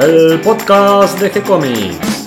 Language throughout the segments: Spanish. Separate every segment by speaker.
Speaker 1: el podcast de G-Comics.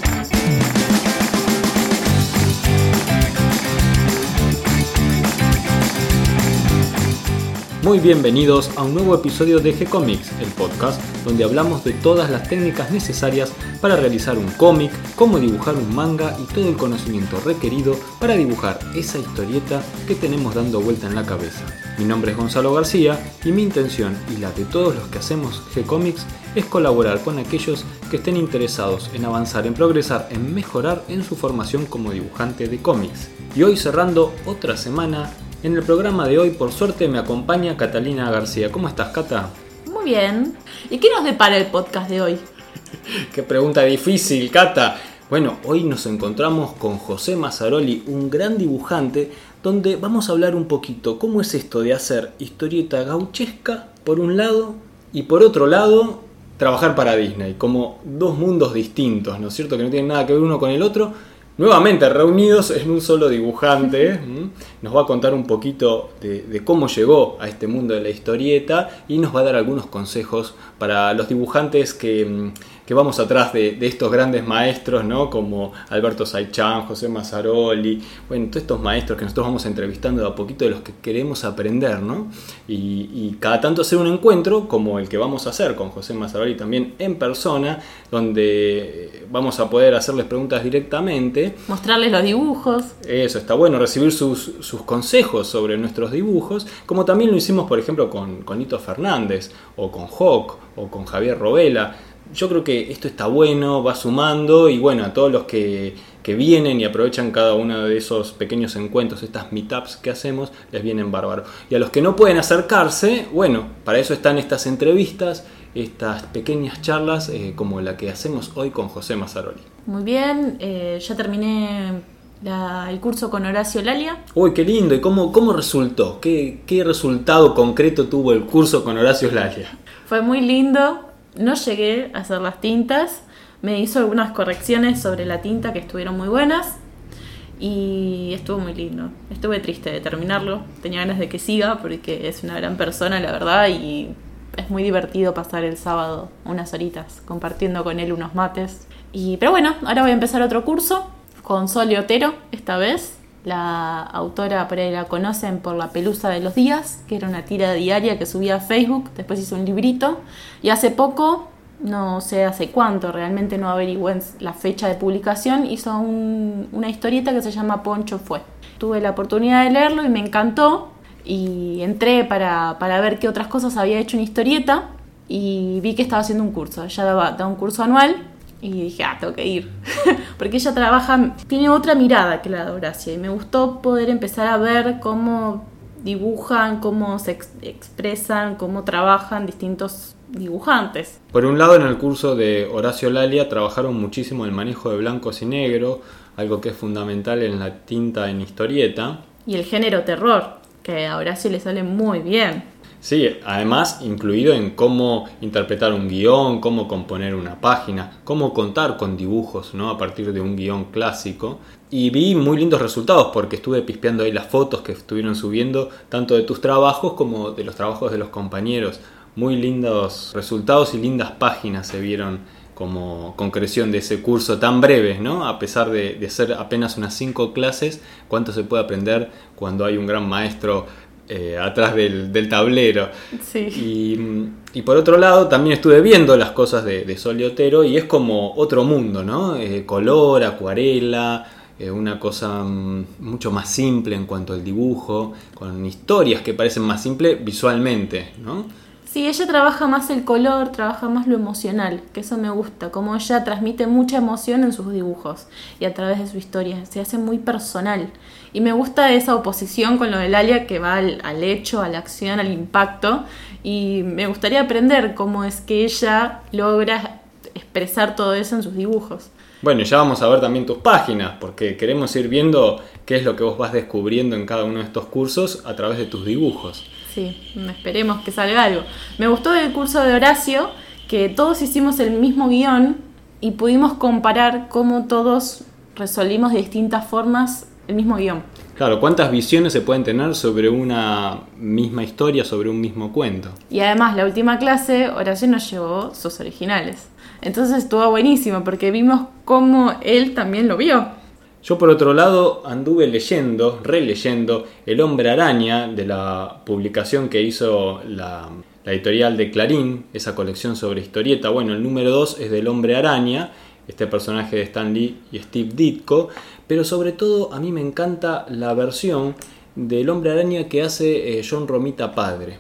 Speaker 1: Muy bienvenidos a un nuevo episodio de G-Comics, el podcast donde hablamos de todas las técnicas necesarias para realizar un cómic, cómo dibujar un manga y todo el conocimiento requerido para dibujar esa historieta que tenemos dando vuelta en la cabeza. Mi nombre es Gonzalo García y mi intención y la de todos los que hacemos G-Comics es colaborar con aquellos que estén interesados en avanzar, en progresar, en mejorar en su formación como dibujante de cómics. Y hoy cerrando otra semana en el programa de hoy, por suerte, me acompaña Catalina García. ¿Cómo estás, Cata?
Speaker 2: Muy bien. ¿Y qué nos depara el podcast de hoy?
Speaker 1: qué pregunta difícil, Cata. Bueno, hoy nos encontramos con José Mazzaroli, un gran dibujante, donde vamos a hablar un poquito cómo es esto de hacer historieta gauchesca por un lado y por otro lado trabajar para Disney, como dos mundos distintos, ¿no es cierto? Que no tienen nada que ver uno con el otro, Nuevamente reunidos en un solo dibujante, nos va a contar un poquito de, cómo llegó a este mundo de la historieta y nos va a dar algunos consejos para los dibujantes que, que vamos atrás de, estos grandes maestros, ¿no? Como Alberto Saichan, José Mazzaroli, bueno, todos estos maestros que nosotros vamos entrevistando de a poquito de los que queremos aprender, ¿no? Y, cada tanto hacer un encuentro como el que vamos a hacer con José Mazzaroli también en persona, donde vamos a poder hacerles preguntas directamente.
Speaker 2: Mostrarles los dibujos.
Speaker 1: Eso, está bueno, recibir sus, consejos sobre nuestros dibujos, como también lo hicimos, por ejemplo, con, con Nito Fernández, o con Hawk, o con Javier Robela yo creo que esto está bueno, va sumando y bueno, a todos los que, vienen y aprovechan cada uno de esos pequeños encuentros, estas meetups que hacemos, les vienen bárbaro. Y a los que no pueden acercarse, bueno, para eso están estas entrevistas, estas pequeñas charlas eh, como la que hacemos hoy con José Mazzaroli.
Speaker 2: Muy bien, eh, ya terminé el curso con Horacio Lalia.
Speaker 1: Uy, qué lindo. ¿Y cómo, cómo resultó? ¿Qué, ¿Qué resultado concreto tuvo el curso con Horacio Lalia?
Speaker 2: Fue muy lindo no llegué a hacer las tintas. Me hizo algunas correcciones sobre la tinta que estuvieron muy buenas. Y estuvo muy lindo. Estuve triste de terminarlo. Tenía ganas de que siga porque es una gran persona, la verdad. Y es muy divertido pasar el sábado unas horitas compartiendo con él unos mates. Y, pero bueno, ahora voy a empezar otro curso con Sole Otero esta vez. La autora por ahí la conocen por La Pelusa de los Días, que era una tira diaria que subía a Facebook, después hizo un librito y hace poco, no sé hace cuánto, realmente no averigüé la fecha de publicación, hizo una historieta que se llama Poncho Fue. Tuve la oportunidad de leerlo y me encantó y entré para, para ver qué otras cosas había hecho en historieta y vi que estaba haciendo un curso. Ella daba, daba un curso anual y dije, ah, tengo que ir. Porque ella trabaja, tiene otra mirada que la de Horacia. Y me gustó poder empezar a ver cómo dibujan, cómo se expresan, cómo trabajan distintos dibujantes.
Speaker 1: Por un lado, en el curso de Horacio Lalia trabajaron muchísimo el manejo de blancos y negros, algo que es fundamental en la tinta en historieta.
Speaker 2: Y el género terror, que a Horacio le sale muy bien.
Speaker 1: Sí, además incluido en cómo interpretar un guion, cómo componer una página, cómo contar con dibujos, ¿no? A partir de un guion clásico. Y vi muy lindos resultados porque estuve pispeando ahí las fotos que estuvieron subiendo, tanto de tus trabajos como de los trabajos de los compañeros. Muy lindos resultados y lindas páginas se vieron como concreción de ese curso tan breve, ¿no? A pesar de, de ser apenas unas cinco clases, cuánto se puede aprender cuando hay un gran maestro eh, atrás del, tablero. Y, por otro lado, también estuve viendo las cosas de, de Soliotero y es como otro mundo, ¿no? Eh, color, acuarela, eh, una cosa mm, mucho más simple en cuanto al dibujo, con historias que parecen más simples visualmente, ¿no?
Speaker 2: Sí, ella trabaja más el color, trabaja más lo emocional, que eso me gusta, como ella transmite mucha emoción en sus dibujos y a través de su historia, se hace muy personal. Y me gusta esa oposición con lo del Alia que va al, al hecho, a la acción, al impacto, y me gustaría aprender cómo es que ella logra expresar todo eso en sus dibujos.
Speaker 1: Bueno, ya vamos a ver también tus páginas, porque queremos ir viendo qué es lo que vos vas descubriendo en cada uno de estos cursos a través de tus dibujos.
Speaker 2: Sí, esperemos que salga algo. Me gustó del curso de Horacio que todos hicimos el mismo guion y pudimos comparar cómo todos resolvimos de distintas formas el mismo guion.
Speaker 1: Claro, ¿cuántas visiones se pueden tener sobre una misma historia, sobre un mismo cuento?
Speaker 2: Y además, la última clase, Horacio nos llevó sus originales. Entonces estuvo buenísimo porque vimos cómo él también lo vio.
Speaker 1: Yo por otro lado anduve leyendo, releyendo El hombre araña de la publicación que hizo la, la editorial de Clarín, esa colección sobre historieta. Bueno, el número 2 es del hombre araña, este personaje de Stan Lee y Steve Ditko, pero sobre todo a mí me encanta la versión del hombre araña que hace eh, John Romita padre,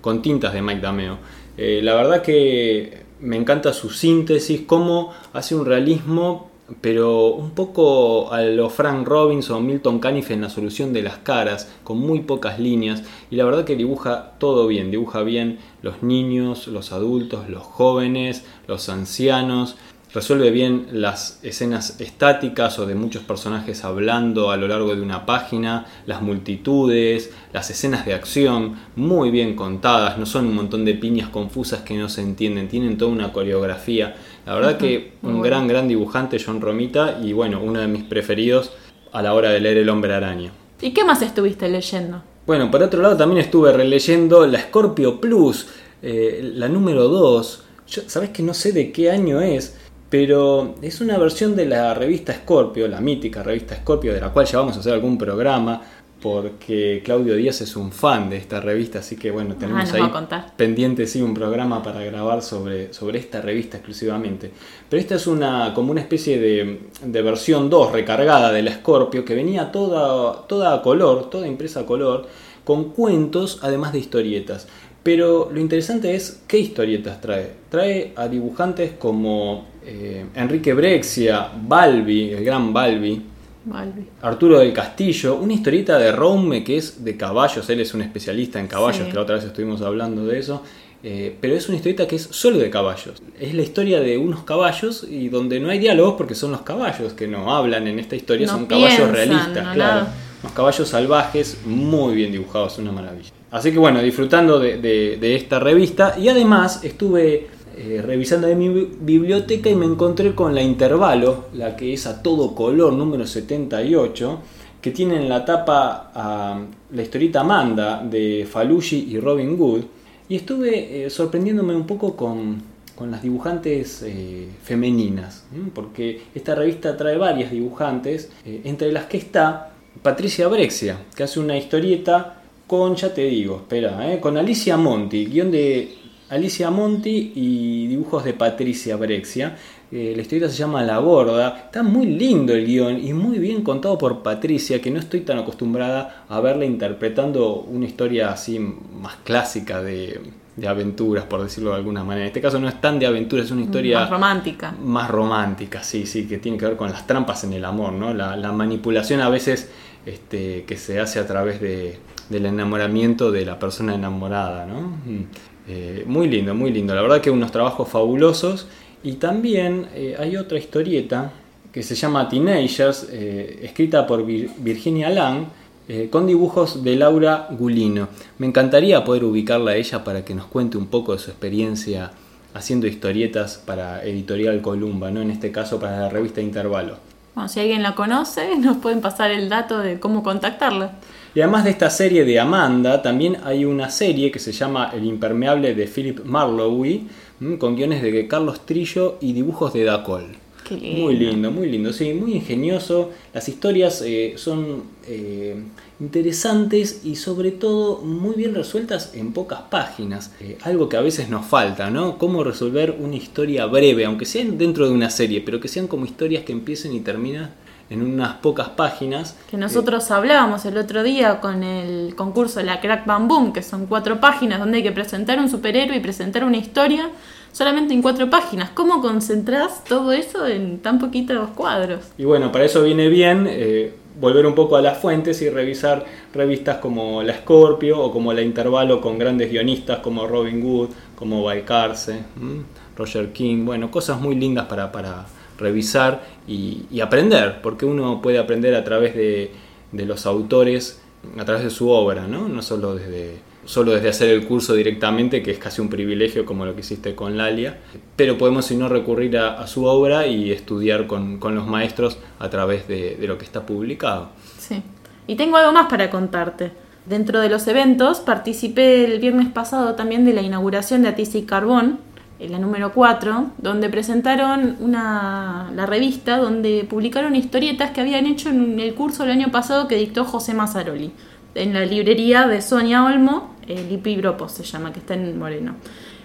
Speaker 1: con tintas de Mike Dameo. Eh, la verdad que me encanta su síntesis, cómo hace un realismo, pero un poco a lo Frank Robinson Milton Caniff en la solución de las caras, con muy pocas líneas, y la verdad que dibuja todo bien, dibuja bien los niños, los adultos, los jóvenes, los ancianos, resuelve bien las escenas estáticas o de muchos personajes hablando a lo largo de una página, las multitudes, las escenas de acción, muy bien contadas, no son un montón de piñas confusas que no se entienden, tienen toda una coreografía. La verdad que un gran, gran dibujante, John Romita, y bueno, uno de mis preferidos a la hora de leer El hombre araña.
Speaker 2: ¿Y qué más estuviste leyendo?
Speaker 1: Bueno, por otro lado también estuve releyendo la Scorpio Plus, eh, la número 2. Sabes que no sé de qué año es, pero es una versión de la revista Scorpio, la mítica revista Scorpio, de la cual ya vamos a hacer algún programa, porque Claudio Díaz es un fan de esta revista, así que bueno, tenemos ahí pendiente sí, un programa para grabar sobre, sobre esta revista exclusivamente. Pero esta es una como una especie de, de versión 2 recargada de la Scorpio que venía toda, toda a color, toda impresa a color, con cuentos además de historietas. Pero lo interesante es qué historietas trae. Trae a dibujantes como eh, Enrique Brexia, Balbi, el gran Balbi, Arturo del Castillo, una historieta de Rome que es de caballos, él es un especialista en caballos, que la otra vez estuvimos hablando de eso, eh, pero es una historieta que es solo de caballos. Es la historia de unos caballos y donde no hay diálogos porque son los caballos que no hablan en esta historia, son caballos realistas, claro. Unos caballos salvajes muy bien dibujados, una maravilla. Así que bueno, disfrutando de esta revista. Y además estuve eh, revisando de mi biblioteca y me encontré con la Intervalo, la que es a todo color, número 78, que tiene en la tapa a la historita Amanda de Falucci y Robin Wood. Y estuve eh, sorprendiéndome un poco con, las dibujantes eh, femeninas, porque esta revista trae varias dibujantes, entre las que está Patricia Brexia, que hace una historieta con, ya te digo, espera, con Alicia Monti, guion de Alicia Monti y dibujos de Patricia Brexia. Eh, la historieta se llama La Gorda. Está muy lindo el guion y muy bien contado por Patricia, que no estoy tan acostumbrada a verla interpretando una historia así más clásica de, aventuras, por decirlo de alguna manera. En este caso no es tan de aventuras, es una historia...
Speaker 2: Más romántica.
Speaker 1: Más romántica, sí, sí, que tiene que ver con las trampas en el amor, ¿no? La, manipulación a veces este, que se hace a través de, del enamoramiento de la persona enamorada, ¿no? Eh, muy lindo, muy lindo. La verdad que unos trabajos fabulosos. Y también eh, hay otra historieta que se llama Teenagers, eh, escrita por Virginia Lang, con dibujos de Laura Gulino. Me encantaría poder ubicarla a ella para que nos cuente un poco de su experiencia haciendo historietas para Editorial Columba, ¿no? en este caso para la revista Intervalo.
Speaker 2: Bueno, si alguien la conoce, nos pueden pasar el dato de cómo contactarla.
Speaker 1: Y además de esta serie de Amanda, también hay una serie que se llama El Impermeable de Philip Marlowe, con guiones de Carlos Trillo y dibujos de Dacol.
Speaker 2: Qué lindo.
Speaker 1: Muy lindo, muy lindo, sí, muy ingenioso. Las historias eh, son eh, interesantes y sobre todo muy bien resueltas en pocas páginas. Eh, algo que a veces nos falta, ¿no? Cómo resolver una historia breve, aunque sean dentro de una serie, pero que sean como historias que empiecen y terminan en unas pocas páginas.
Speaker 2: Que nosotros hablábamos el otro día con el concurso de la Crack Bam Boom, que son cuatro páginas donde hay que presentar un superhéroe y presentar una historia solamente en cuatro páginas. ¿Cómo concentrás todo eso en tan poquitos cuadros?
Speaker 1: Y bueno, para eso viene bien eh, volver un poco a las fuentes y revisar revistas como La Scorpio o como La Intervalo con grandes guionistas como Robin Wood, como Balcarce, Roger King, bueno, cosas muy lindas para, revisar y, aprender, porque uno puede aprender a través de, los autores, a través de su obra, ¿no? No solo desde, solo desde hacer el curso directamente, que es casi un privilegio como lo que hiciste con Lalia, pero podemos si no recurrir a, su obra y estudiar con, los maestros a través de, lo que está publicado.
Speaker 2: Sí. Y tengo algo más para contarte. Dentro de los eventos participé el viernes pasado también de la inauguración de Atisi Carbón, la número 4, donde presentaron una, la revista donde publicaron historietas que habían hecho en el curso el año pasado que dictó José Mazzaroli, en la librería de Sonia Olmo, el Lipi se llama, que está en Moreno.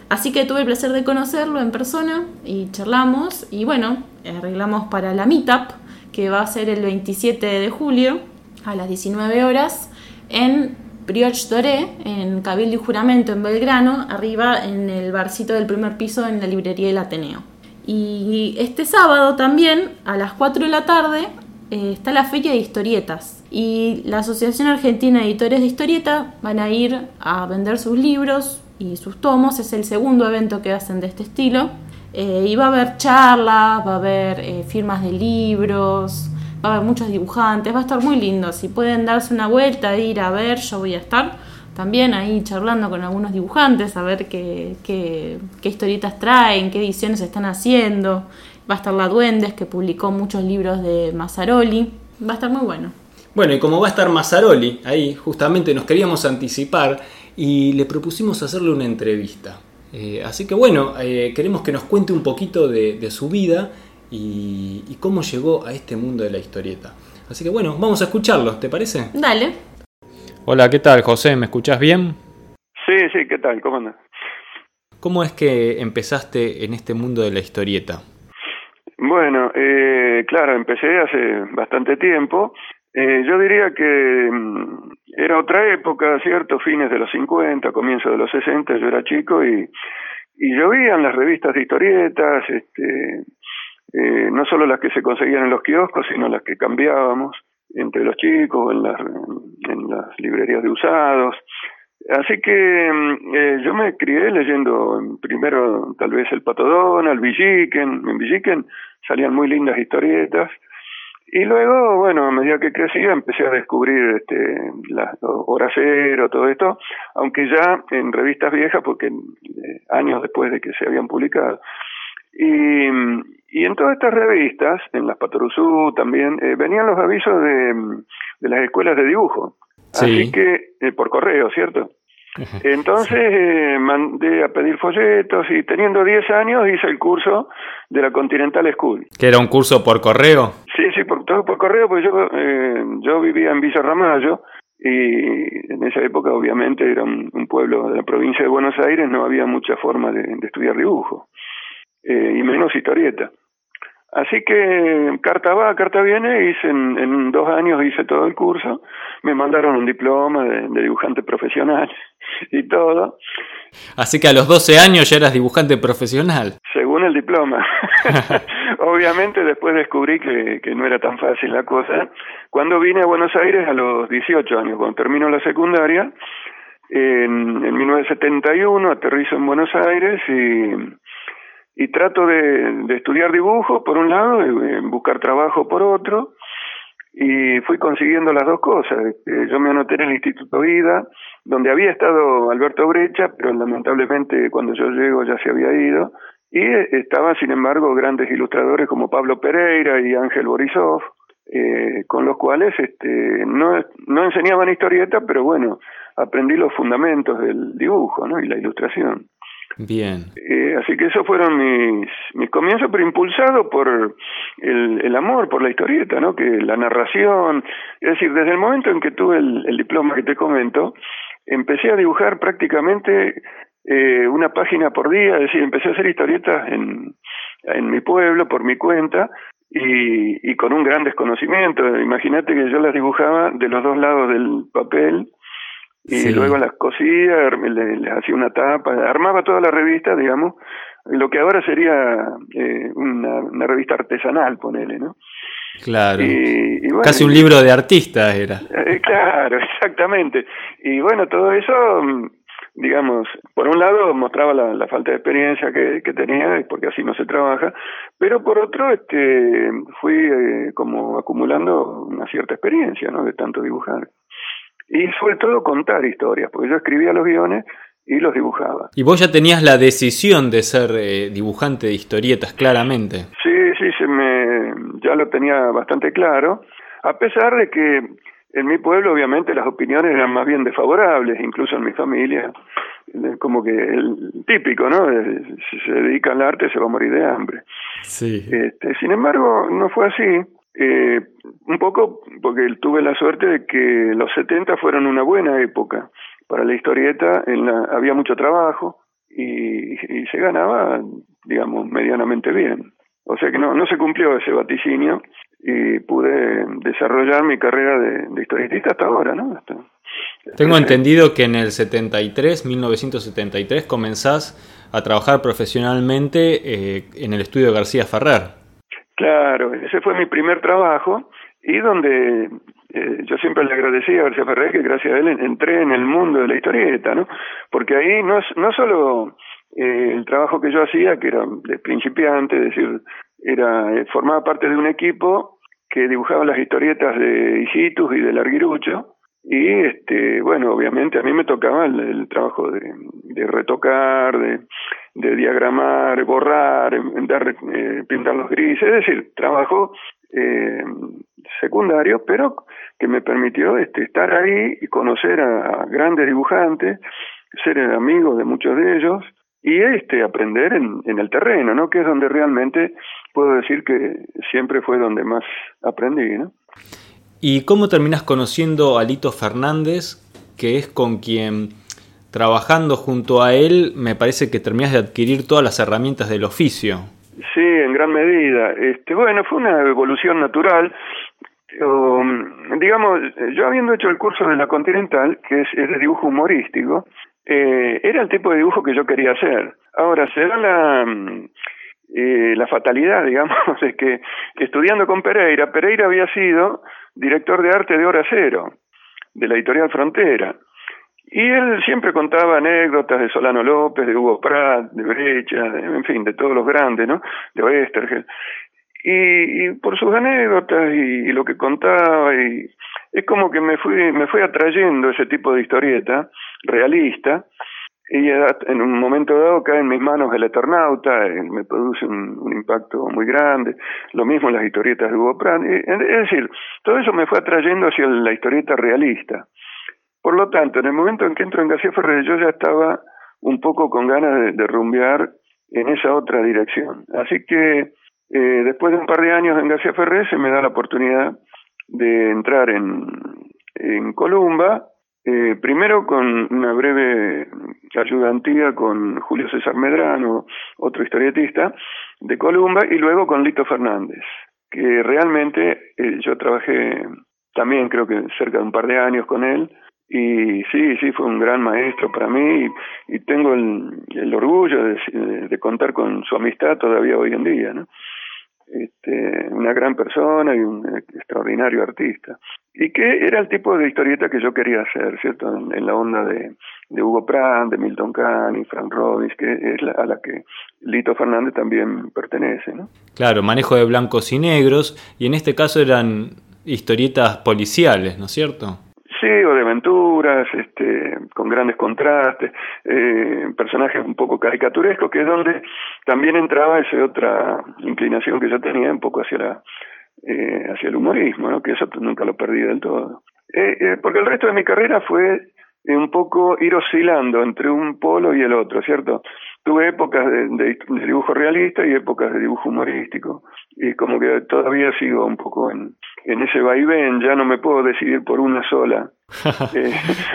Speaker 2: Así que tuve el placer de conocerlo en persona y charlamos y bueno, arreglamos para la meetup que va a ser el 27 de julio a las 19 horas en Brioche Doré, en Cabildo y Juramento, en Belgrano, arriba en el barcito del primer piso en la librería del Ateneo. Y este sábado también, a las 4 de la tarde, eh, está la Feria de Historietas. Y la Asociación Argentina de Editores de Historieta van a ir a vender sus libros y sus tomos. Es el segundo evento que hacen de este estilo. Eh, y va a haber charlas, va a haber eh, firmas de libros, va a haber muchos dibujantes, va a estar muy lindo. Si pueden darse una vuelta e ir a ver, yo voy a estar también ahí charlando con algunos dibujantes, a ver qué, qué, historietas traen, qué ediciones están haciendo. Va a estar la Duendes, que publicó muchos libros de Mazzaroli. Va a estar muy bueno.
Speaker 1: Bueno, y como va a estar Mazzaroli, ahí justamente nos queríamos anticipar y le propusimos hacerle una entrevista. Eh, así que bueno, eh, queremos que nos cuente un poquito de, de su vida y, cómo llegó a este mundo de la historieta. Así que bueno, vamos a escucharlo, ¿te parece?
Speaker 2: Dale.
Speaker 1: Hola, ¿qué tal, José? ¿Me escuchas bien?
Speaker 3: Sí, sí, ¿qué tal? ¿Cómo andas?
Speaker 1: ¿Cómo es que empezaste en este mundo de la historieta?
Speaker 3: Bueno, eh, claro, empecé hace bastante tiempo. Eh, yo diría que mm, era otra época, ¿cierto? Fines de los 50, comienzo de los 60, yo era chico y, y en las revistas de historietas, este, eh, no solo las que se conseguían en los kioscos, sino las que cambiábamos entre los chicos, en las, en las librerías de usados. Así que mm, eh, yo me crié leyendo primero tal vez el Pato Donald, Villiquen, en Villiquen salían muy lindas historietas, y luego, bueno, a medida que crecía empecé a descubrir este, las Hora Cero, todo esto, aunque ya en revistas viejas, porque eh, años después de que se habían publicado. Y, y en todas estas revistas, en las Patoruzú también, eh, venían los avisos de, de, las escuelas de dibujo. Así que, eh, por correo, ¿cierto? Entonces eh, mandé a pedir folletos y teniendo 10 años hice el curso de la Continental School.
Speaker 1: ¿Que era un curso por correo?
Speaker 3: Sí, sí, por, todo por correo, porque yo, eh, yo vivía en Villa Ramallo y en esa época obviamente era un, pueblo de la provincia de Buenos Aires, no había mucha forma de estudiar dibujo. Eh, y menos historieta. Así que carta va, carta viene, hice en, dos años hice todo el curso, me mandaron un diploma de, dibujante profesional y todo.
Speaker 1: Así que a los 12 años ya eras dibujante profesional.
Speaker 3: Según el diploma. Obviamente después descubrí que, que no era tan fácil la cosa. Cuando vine a Buenos Aires a los 18 años, cuando terminó la secundaria, en, en 1971 aterrizo en Buenos Aires y y trato de, estudiar dibujo por un lado y buscar trabajo por otro y fui consiguiendo las dos cosas. Este, yo me anoté en el Instituto Vida, donde había estado Alberto Brecha, pero lamentablemente cuando yo llego ya se había ido, y estaban sin embargo grandes ilustradores como Pablo Pereira y Ángel Borisov, eh, con los cuales este, no, no enseñaban historieta, pero bueno, aprendí los fundamentos del dibujo ¿no? y la ilustración.
Speaker 1: Bien.
Speaker 3: Eh, así que esos fueron mis, mis comienzos, pero impulsado por el, el amor, por la historieta, ¿no? Que la narración, es decir, desde el momento en que tuve el, diploma que te comento, empecé a dibujar prácticamente eh, una página por día, es decir, empecé a hacer historietas en, en mi pueblo, por mi cuenta, y, y con un gran desconocimiento. Imagínate que yo las dibujaba de los dos lados del papel, y luego las cosía, le, hacía una tapa, armaba toda la revista, digamos, lo que ahora sería eh, una, revista artesanal, ponele, ¿no?
Speaker 1: Claro. Casi un libro de artista era.
Speaker 3: Eh, claro, exactamente. Y bueno, todo eso, mm, digamos, por un lado mostraba la, falta de experiencia que, que, tenía, porque así no se trabaja, pero por otro, este, fui eh, como acumulando una cierta experiencia, ¿no? De tanto dibujar y sobre todo contar historias, porque yo escribía los guiones y los dibujaba.
Speaker 1: Y vos ya tenías la decisión de ser eh, dibujante de historietas, claramente.
Speaker 3: Sí, sí, se me, ya lo tenía bastante claro, a pesar de que en mi pueblo obviamente las opiniones eran más bien desfavorables, incluso en mi familia, como que el típico, ¿no? Si se dedica al arte se va a morir de hambre. Sí. Este, sin embargo, no fue así. Eh, un poco porque tuve la suerte de que los 70 fueron una buena época para la historieta, en la, había mucho trabajo y, y se ganaba, digamos, medianamente bien. O sea que no, no se cumplió ese vaticinio y pude desarrollar mi carrera de, de historietista hasta ahora, ¿no?
Speaker 1: Tengo entendido que en el 73, 1973, comenzás a trabajar profesionalmente eh, en el estudio García Ferrer.
Speaker 3: Claro, ese fue mi primer trabajo y donde eh, yo siempre le agradecí a García Ferrer que gracias a él entré en el mundo de la historieta, ¿no? Porque ahí no, no solo eh, el trabajo que yo hacía, que era de principiante, es decir, era eh, formaba parte de un equipo que dibujaba las historietas de Hijitus y de Larguirucho, y este bueno obviamente a mí me tocaba el, trabajo de, de retocar de, de, diagramar borrar eh, pintar los grises es decir trabajo eh, secundario pero que me permitió este estar ahí y conocer a grandes dibujantes ser amigo de muchos de ellos y este aprender en, en el terreno, ¿no? Que es donde realmente puedo decir que siempre fue donde más aprendí, ¿no?
Speaker 1: ¿Y cómo terminas conociendo a Lito Fernández, que es con quien trabajando junto a él me parece que terminas de adquirir todas las herramientas del oficio?
Speaker 3: Sí, en gran medida. Este, bueno, fue una evolución natural. digamos, yo habiendo hecho el curso de la Continental, que es de dibujo humorístico, eh, era el tipo de dibujo que yo quería hacer. Ahora, se da la, mm, eh, la fatalidad, digamos, de que estudiando con Pereira, Pereira había sido director de arte de Hora Cero, de la editorial Frontera. Y él siempre contaba anécdotas de Solano López, de Hugo Pratt, de Brecha, en fin, de todos los grandes, ¿no? De Oestergel. Y, y por sus anécdotas y, y, lo que contaba, y es como que me fui, me fui atrayendo ese tipo de historieta realista, y en un momento dado cae en mis manos el Eternauta, me produce un, impacto muy grande, lo mismo las historietas de Hugo Pratt, es decir, todo eso me fue atrayendo hacia la historieta realista. Por lo tanto, en el momento en que entro en García Ferrer, yo ya estaba un poco con ganas de, rumbear en esa otra dirección. Así que eh, después de un par de años en García Ferrer se me da la oportunidad de entrar en, en Columba, eh, primero con una breve ayudantía con Julio César Medrano, otro historietista de Columba, y luego con Lito Fernández, que realmente eh, yo trabajé también creo que cerca de un par de años con él, y sí, sí, fue un gran maestro para mí y, tengo el, orgullo de, de, contar con su amistad todavía hoy en día, ¿no? Este, una gran persona y un extraordinario artista. Y que era el tipo de historieta que yo quería hacer, ¿cierto? En, la onda de, de, Hugo Pratt, de Milton Kahn y Frank Robbins, que es la, a la que Lito Fernández también pertenece, ¿no?
Speaker 1: Claro, manejo de blancos y negros, y en este caso eran historietas policiales, ¿no es cierto?
Speaker 3: Sí, o de aventuras, este, con grandes contrastes, eh, personajes un poco caricaturescos, que es donde también entraba esa otra inclinación que yo tenía un poco hacia la, eh, hacia el humorismo, ¿no? que eso nunca lo perdí del todo. Eh, eh, porque el resto de mi carrera fue un poco ir oscilando entre un polo y el otro, ¿cierto? Tuve épocas de, dibujo realista y épocas de dibujo humorístico, y como que todavía sigo un poco en, en ese vaivén, ya no me puedo decidir por una sola, eh,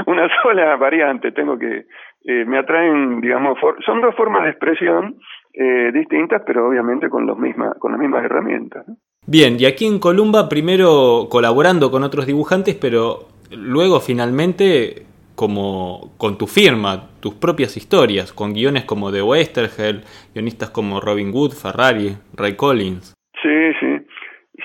Speaker 3: una sola variante, tengo que, eh, me atraen, digamos, son dos formas de expresión eh, distintas, pero obviamente con, los misma, con las mismas herramientas.
Speaker 1: Bien, y aquí en Columba, primero colaborando con otros dibujantes, pero luego finalmente como con tu firma, tus propias historias, con guiones como de Westergel, guionistas como Robin Wood, Ferrari, Ray Collins.
Speaker 3: Sí, sí.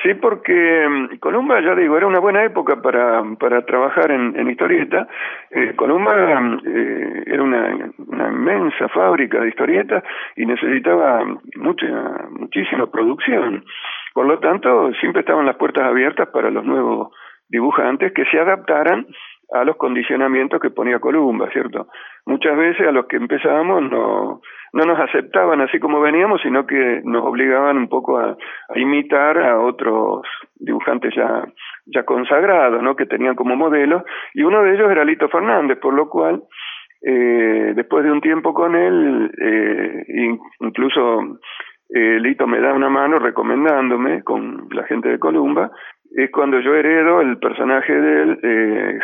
Speaker 3: Sí, porque mm, Columba, ya digo, era una buena época para, para trabajar en, en historieta. Eh, Columba mm, eh, era una, una inmensa fábrica de historietas y necesitaba mucha, muchísima producción. Por lo tanto, siempre estaban las puertas abiertas para los nuevos dibujantes que se adaptaran a los condicionamientos que ponía Columba, ¿cierto? Muchas veces a los que empezábamos no, no nos aceptaban así como veníamos, sino que nos obligaban un poco a, imitar a otros dibujantes ya ya consagrados, ¿no? que tenían como modelo, y uno de ellos era Lito Fernández, por lo cual, eh, después de un tiempo con él, eh, incluso eh, Lito me da una mano recomendándome con la gente de Columba, es cuando yo heredo el personaje de él, eh,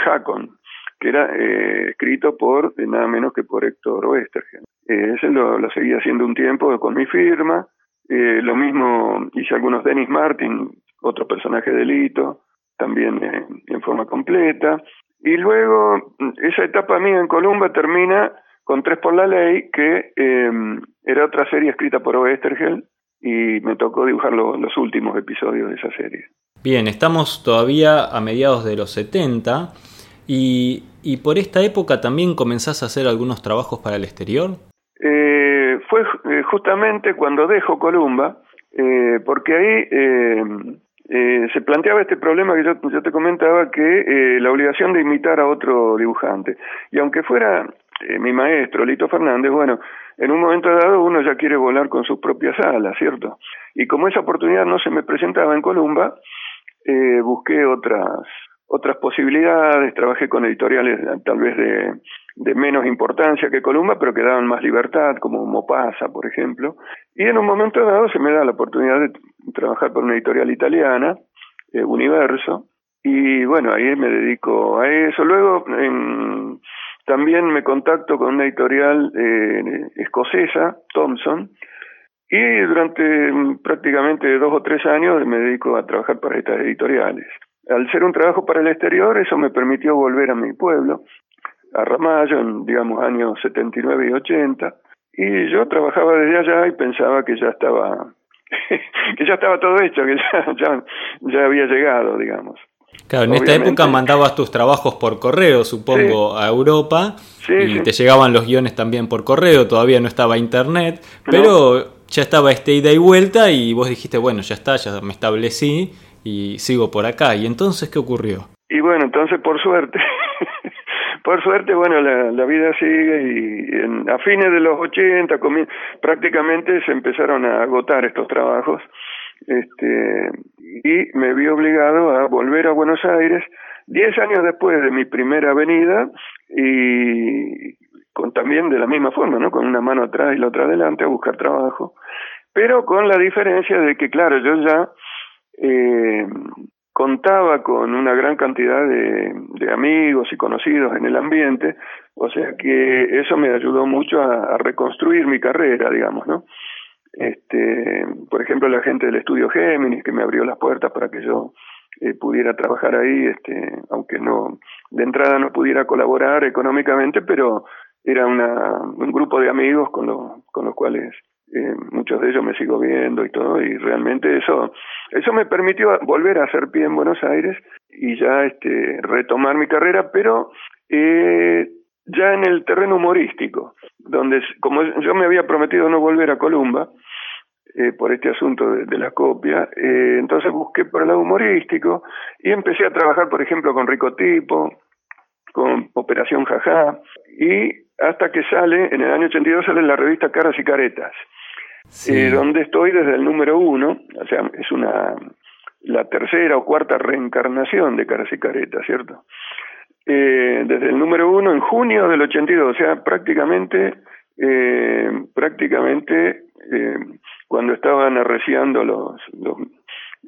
Speaker 3: que era eh, escrito por nada menos que por Héctor Westergen. ese lo, seguí haciendo un tiempo con mi firma, lo mismo hice algunos Dennis Martin, otro personaje de Lito, también en forma completa. Y luego, esa etapa mía en Columba termina con Tres por la Ley, que em, era otra serie escrita por Oestergel y me tocó dibujar los últimos episodios de esa serie.
Speaker 1: Bien, estamos todavía a mediados de los 70 y, y por esta época también comenzás a hacer algunos trabajos para el exterior.
Speaker 3: Eh, fue eh, justamente cuando dejo Columba, eh, porque ahí em, eh, se planteaba este problema que yo, te comentaba, que eh, la obligación de imitar a otro dibujante. Y aunque fuera eh, mi maestro, Lito Fernández, bueno, en un momento dado uno ya quiere volar con sus propias alas, ¿cierto? Y como esa oportunidad no se me presentaba en Columba, busqué otras otras posibilidades, trabajé con editoriales tal vez de, de menos importancia que Columba, pero que daban más libertad, como Mopasa, por ejemplo. Y en un momento dado se me da la oportunidad de trabajar por una editorial italiana, eh, Universo, y bueno, ahí me dedico a eso. Luego también me contacto con una editorial eh, escocesa, Thomson, y durante mm, prácticamente dos o tres años me dedico a trabajar para estas editoriales. Al ser un trabajo para el exterior, eso me permitió volver a mi pueblo, a Ramallo, en, digamos, años 79 y 80, y yo trabajaba desde allá y pensaba que ya estaba, que ya estaba todo hecho, que ya, ya, había llegado, digamos.
Speaker 1: Claro, en esta época mandabas tus trabajos por correo, supongo, a Europa, y te llegaban los guiones también por correo, todavía no estaba internet, pero ya estaba este ida y vuelta y vos dijiste, bueno, ya está, ya me establecí y sigo por acá. ¿Y entonces qué ocurrió?
Speaker 3: Y bueno, entonces por suerte, por suerte, bueno, la, vida sigue y a fines de los 80 prácticamente se empezaron a agotar estos trabajos este, y me vi obligado a volver a Buenos Aires diez años después de mi primera venida y con también de la misma forma, ¿no? Con una mano atrás y la otra adelante a buscar trabajo, pero con la diferencia de que, claro, yo ya eh, contaba con una gran cantidad de, amigos y conocidos en el ambiente, o sea que eso me ayudó mucho a, reconstruir mi carrera, digamos, ¿no? Este, por ejemplo, la gente del estudio Géminis que me abrió las puertas para que yo eh, pudiera trabajar ahí, este, aunque no de entrada no pudiera colaborar económicamente, pero era una, un grupo de amigos con, lo, con los cuales eh, muchos de ellos me sigo viendo y todo, y realmente eso, eso me permitió volver a hacer pie en Buenos Aires y ya este, retomar mi carrera, pero eh, ya en el terreno humorístico, donde como yo me había prometido no volver a Columba, eh, por este asunto de, la copia, eh, entonces busqué por el lado humorístico y empecé a trabajar, por ejemplo, con Ricotipo, con Operación Jajá, y hasta que sale, en el año 82 sale la revista Caras y Caretas, eh, donde estoy desde el número uno, o sea, es una la tercera o cuarta reencarnación de Caras y Caretas, ¿cierto? Eh, desde el número uno en junio del 82, o sea, prácticamente, eh, prácticamente eh, cuando estaban arreciando los, los,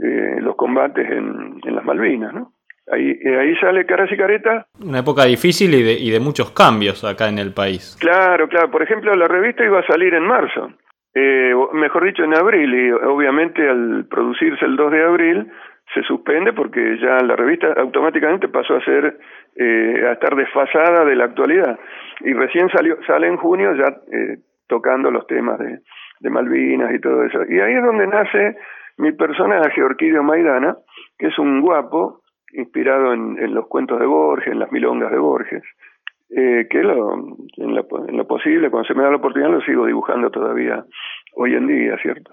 Speaker 3: eh, los combates en, en las Malvinas, ¿no? Ahí, eh, ahí sale Caras y Caretas.
Speaker 1: Una época difícil y de, y de muchos cambios acá en el país.
Speaker 3: Claro, claro. Por ejemplo, la revista iba a salir en marzo eh, mejor dicho, en abril, y obviamente al producirse el 2 de abril se suspende porque ya la revista automáticamente pasó a ser, eh, a estar desfasada de la actualidad. Y recién salió, sale en junio ya eh, tocando los temas de, de Malvinas y todo eso. Y ahí es donde nace mi personaje, Orquídeo Maidana, que es un guapo, inspirado en, en los cuentos de Borges, en las milongas de Borges, eh, que lo, en, lo, en, lo, posible, cuando se me da la oportunidad, lo sigo dibujando todavía hoy en día, ¿cierto?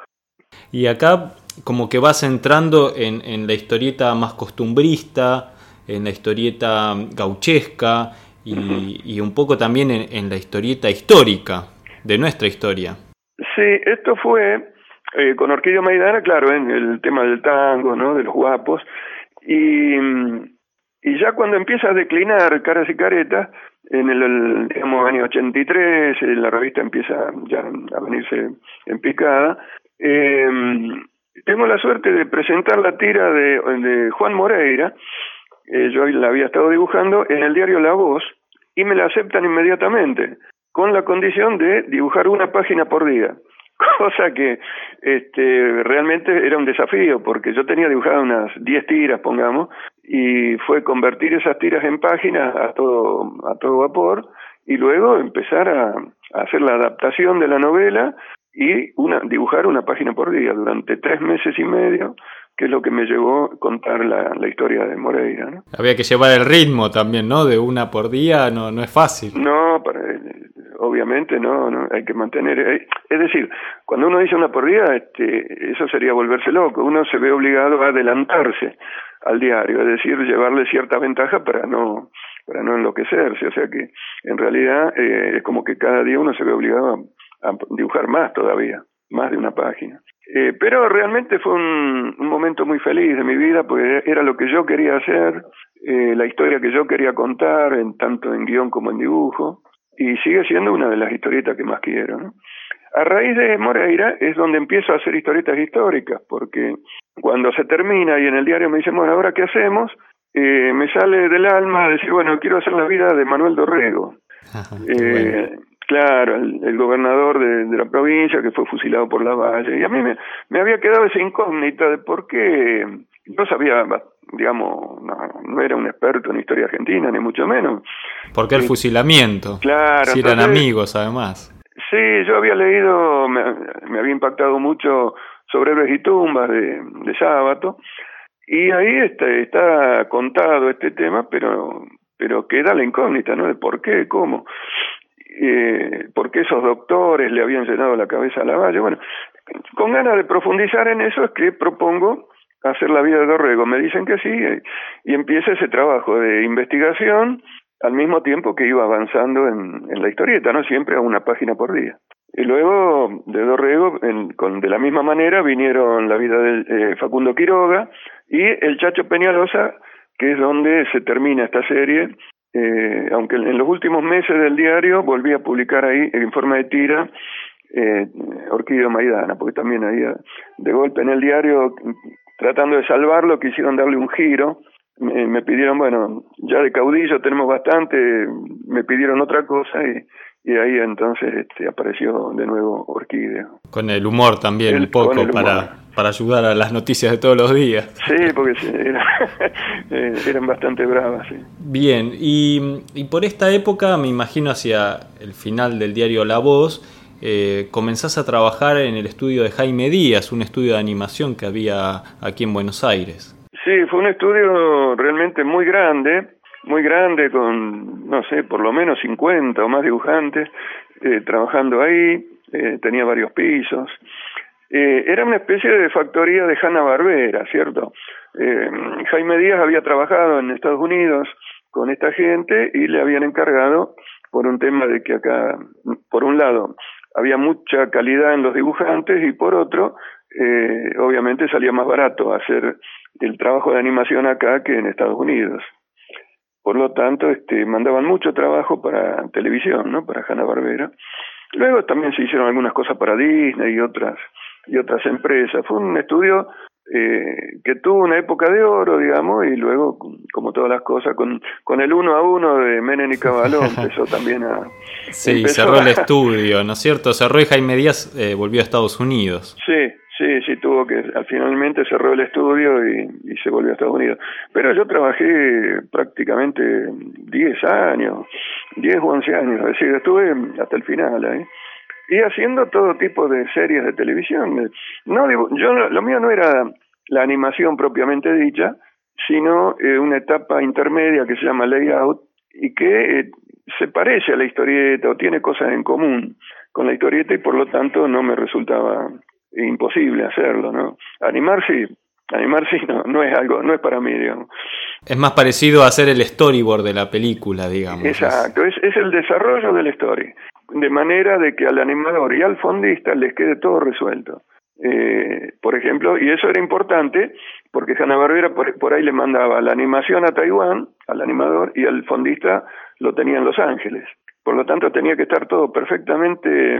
Speaker 1: Y acá como que vas entrando en, en la historieta más costumbrista, en la historieta gauchesca y, y un poco también en, la historieta histórica de nuestra historia.
Speaker 3: Sí, esto fue eh, con Orquídea Maidana, claro, en el tema del tango, ¿no? De los guapos, Y, ya cuando empieza a declinar Caras y Caretas, en el, digamos, año 83, eh, la revista empieza ya a venirse en picada, eh, tengo la suerte de presentar la tira de, de Juan Moreira, eh, yo la había estado dibujando, en el diario La Voz, y me la aceptan inmediatamente, con la condición de dibujar una página por día cosa que este, realmente era un desafío, porque yo tenía dibujadas unas 10 tiras, pongamos, y fue convertir esas tiras en páginas a todo, a todo vapor, y luego empezar a, hacer la adaptación de la novela y una, dibujar una página por día durante tres meses y medio, que es lo que me llevó a contar la, la historia de Moreira. ¿no?
Speaker 1: Había que llevar el ritmo también, ¿no? De una por día no, no es fácil.
Speaker 3: No, para, obviamente no, no, hay que mantener, eh, es decir, cuando uno dice una por día, este, eso sería volverse loco, uno se ve obligado a adelantarse al diario, es decir, llevarle cierta ventaja para no para no enloquecerse, o sea que en realidad eh, es como que cada día uno se ve obligado a, dibujar más todavía, más de una página. Eh, pero realmente fue un, un, momento muy feliz de mi vida porque era lo que yo quería hacer, eh, la historia que yo quería contar, en, tanto en guion como en dibujo y sigue siendo una de las historietas que más quiero. ¿no? A raíz de Moreira es donde empiezo a hacer historietas históricas, porque cuando se termina y en el diario me dicen, bueno, ¿ahora qué hacemos? Eh, me sale del alma decir, bueno, quiero hacer la vida de Manuel Dorrego. eh, Claro, el, gobernador de, de, la provincia que fue fusilado por la valle. Y a mí me, me había quedado esa incógnita de por qué no sabía digamos, no, no, era un experto en historia argentina, ni mucho menos.
Speaker 1: ¿Por qué el fusilamiento?
Speaker 3: Claro.
Speaker 1: Si eran amigos, además.
Speaker 3: Sí, yo había leído, me, me había impactado mucho sobre héroes y tumbas de, de Sábato, y ahí está, está contado este tema, pero pero queda la incógnita, ¿no? De por qué, cómo, eh, por qué esos doctores le habían llenado la cabeza a la valle. Bueno, con ganas de profundizar en eso es que propongo hacer la vida de Dorrego. Me dicen que sí y empieza ese trabajo de investigación al mismo tiempo que iba avanzando en, la historieta, ¿no? Siempre a una página por día. Y luego de Dorrego, en, con, de la misma manera, vinieron la vida de eh, Facundo Quiroga y el Chacho Peñalosa, que es donde se termina esta serie. Eh, aunque en los últimos meses del diario volví a publicar ahí en forma de tira eh, Orquídea Maidana, porque también había de golpe en el diario tratando de salvarlo, quisieron darle un giro. Me, me, pidieron, bueno, ya de caudillo tenemos bastante, me pidieron otra cosa y, y ahí entonces este, apareció de nuevo Orquídea.
Speaker 1: Con el humor también, el, un poco, humor. para, para ayudar a las noticias de todos los días.
Speaker 3: Sí, porque era, eh, eran bastante bravas. Sí.
Speaker 1: Bien, y, y por esta época, me imagino hacia el final del diario La Voz, eh, comenzás a trabajar en el estudio de Jaime Díaz, un estudio de animación que había aquí en Buenos Aires.
Speaker 3: Sí, fue un estudio realmente muy grande, muy grande, con, no sé, por lo menos 50 o más dibujantes eh, trabajando ahí, eh, tenía varios pisos. Eh, era una especie de factoría de Hanna-Barbera, ¿cierto? Eh, Jaime Díaz había trabajado en Estados Unidos con esta gente y le habían encargado por un tema de que acá, por un lado, había mucha calidad en los dibujantes y por otro, eh, obviamente salía más barato hacer el trabajo de animación acá que en Estados Unidos. Por lo tanto, este, mandaban mucho trabajo para televisión, ¿no? Para Hanna Barbera. Luego también se hicieron algunas cosas para Disney y otras y otras empresas. Fue un estudio eh, que tuvo una época de oro, digamos, y luego, como todas las cosas, con, con el uno a uno de Menem y Caballo empezó también a...
Speaker 1: Sí, cerró a... el estudio, ¿no es cierto? Cerró y Jaime Díaz eh, volvió a Estados Unidos.
Speaker 3: Sí, sí, sí, tuvo que... Al finalmente cerró el estudio y, y se volvió a Estados Unidos. Pero yo trabajé prácticamente 10 años, 10 o 11 años, es decir, estuve hasta el final ahí. ¿eh? Y haciendo todo tipo de series de televisión. No, yo lo mío no era la animación propiamente dicha, sino eh, una etapa intermedia que se llama layout y que eh, se parece a la historieta o tiene cosas en común con la historieta y por lo tanto no me resultaba imposible hacerlo, ¿no? Animar sí, animar sí no, no es algo, no es para mí, digamos.
Speaker 1: Es más parecido a hacer el storyboard de la película, digamos.
Speaker 3: Exacto, es, es el desarrollo de la story, de manera de que al animador y al fondista les quede todo resuelto. Eh, por ejemplo, y eso era importante porque Hanna-Barbera por, por, ahí le mandaba la animación a Taiwán, al animador, y al fondista lo tenía en Los Ángeles. Por lo tanto, tenía que estar todo perfectamente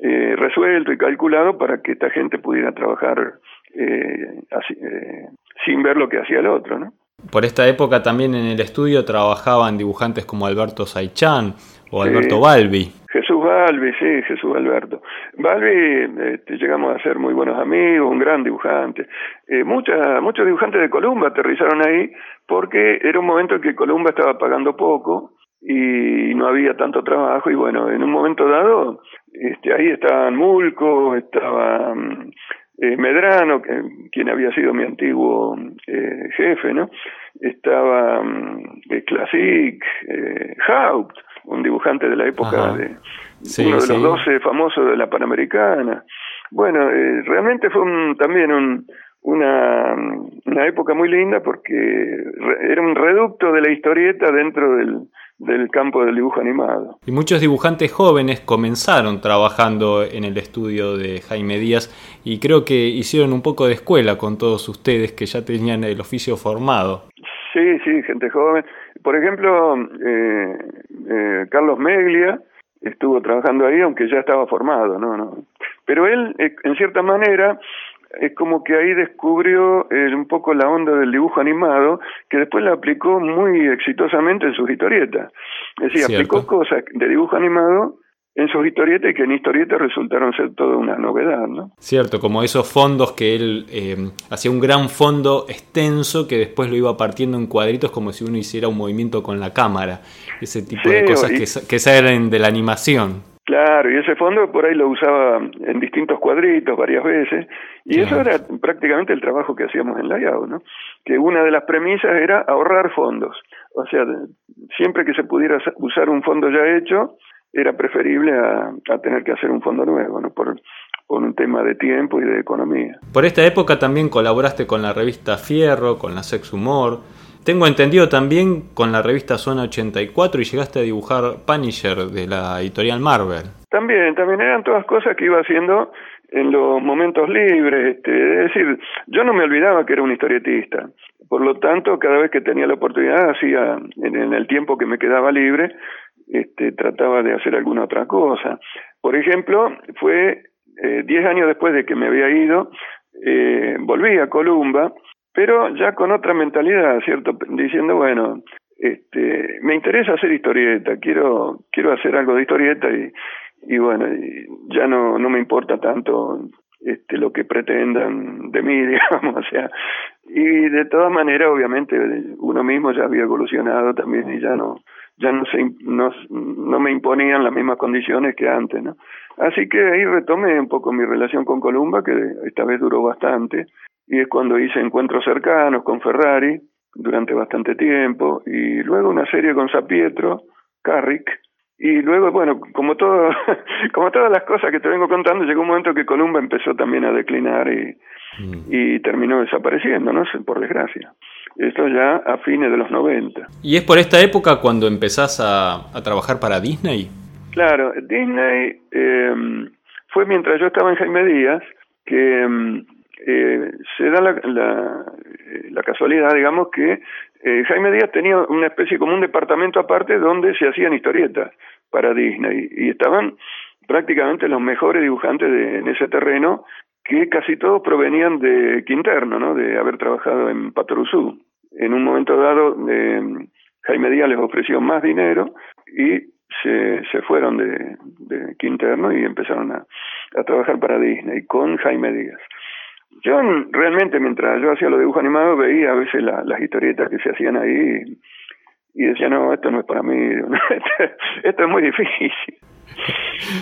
Speaker 3: eh, resuelto y calculado para que esta gente pudiera trabajar eh, así, eh, sin ver lo que hacía el otro, ¿no?
Speaker 1: Por esta época también en el estudio trabajaban dibujantes como Alberto Saichan o Alberto Balbi.
Speaker 3: Jesús Balbi, sí, Jesús Alberto. Balbi, este, llegamos a ser muy buenos amigos, un gran dibujante. Eh, muchos dibujantes de Columba aterrizaron ahí porque era un momento en que Columba estaba pagando poco y no había tanto trabajo y bueno, en un momento dado, este, ahí estaban Mulco, estaba mm, eh, Medrano, que, quien había sido mi antiguo eh, jefe, ¿no? Estaba mm, eh, Classic, eh, Haupt, un dibujante de la época de uno de los doce famosos de la Panamericana. Bueno, eh, realmente fue un, también un, una, una época muy linda porque era un reducto de la historieta dentro del, del campo del dibujo animado.
Speaker 1: Y muchos dibujantes jóvenes comenzaron trabajando en el estudio de Jaime Díaz y creo que hicieron un poco de escuela con todos ustedes que ya tenían el oficio formado.
Speaker 3: Sí, sí, gente joven. Por ejemplo, eh, eh, Carlos Meglia estuvo trabajando ahí, aunque ya estaba formado, ¿no? no. Pero él, eh, en cierta manera, es como que ahí descubrió eh, un poco la onda del dibujo animado, que después la aplicó muy exitosamente en sus historietas. Es decir, aplicó cosas de dibujo animado en sus historietas y que en historietas resultaron ser toda una novedad, ¿no?
Speaker 1: Cierto, como esos fondos que él eh, hacía un gran fondo extenso que después lo iba partiendo en cuadritos como si uno hiciera un movimiento con la cámara. Ese tipo de cosas que, que salen de la animación.
Speaker 3: Claro, y ese fondo por ahí lo usaba en distintos cuadritos varias veces, y eso era prácticamente el trabajo que hacíamos en Layout, ¿no? Que una de las premisas era ahorrar fondos. O sea, siempre que se pudiera usar un fondo ya hecho, era preferible a, a tener que hacer un fondo nuevo, ¿no? Por, por un tema de tiempo y de economía.
Speaker 1: Por esta época también colaboraste con la revista Fierro, con la Sex Humor, tengo entendido también con la revista Zona 84 y llegaste a dibujar Punisher de la editorial Marvel.
Speaker 3: También, también eran todas cosas que iba haciendo en los momentos libres. Este, es decir, yo no me olvidaba que era un historietista. Por lo tanto, cada vez que tenía la oportunidad, hacía en, el tiempo que me quedaba libre, este, trataba de hacer alguna otra cosa. Por ejemplo, fue 10 eh, años después de que me había ido, eh, volví a Columba pero ya con otra mentalidad, ¿cierto? Diciendo, bueno, este, me interesa hacer historieta, quiero, quiero hacer algo de historieta y, y bueno, ya no, no me importa tanto este, lo que pretendan de mí, digamos, o sea, y de todas maneras, obviamente, uno mismo ya había evolucionado también y ya no, ya no se, no, no me imponían las mismas condiciones que antes, ¿no? Así que ahí retomé un poco mi relación con Columba, que esta vez duró bastante, y es cuando hice encuentros cercanos con Ferrari durante bastante tiempo y luego una serie con Sapietro, Carrick y luego bueno como todo como todas las cosas que te vengo contando llegó un momento que Columba empezó también a declinar y, mm. y terminó desapareciendo no sé por desgracia. Esto ya a fines de los 90
Speaker 1: y es por esta época cuando empezás a, a trabajar para Disney
Speaker 3: claro Disney eh, fue mientras yo estaba en Jaime Díaz que em, eh, se da la, la, la, casualidad, digamos, que eh, Jaime Díaz tenía una especie como un departamento aparte donde se hacían historietas para Disney y estaban prácticamente los mejores dibujantes de, en ese terreno que casi todos provenían de Quinterno, ¿no? de haber trabajado en Patoruzú. En un momento dado, eh, Jaime Díaz les ofreció más dinero y se, se fueron de, de Quinterno y empezaron a, a trabajar para Disney con Jaime Díaz. Yo realmente mientras yo hacía los dibujos animados veía a veces las historietas que se hacían ahí y decía, no, esto no es para mí, esto es muy difícil.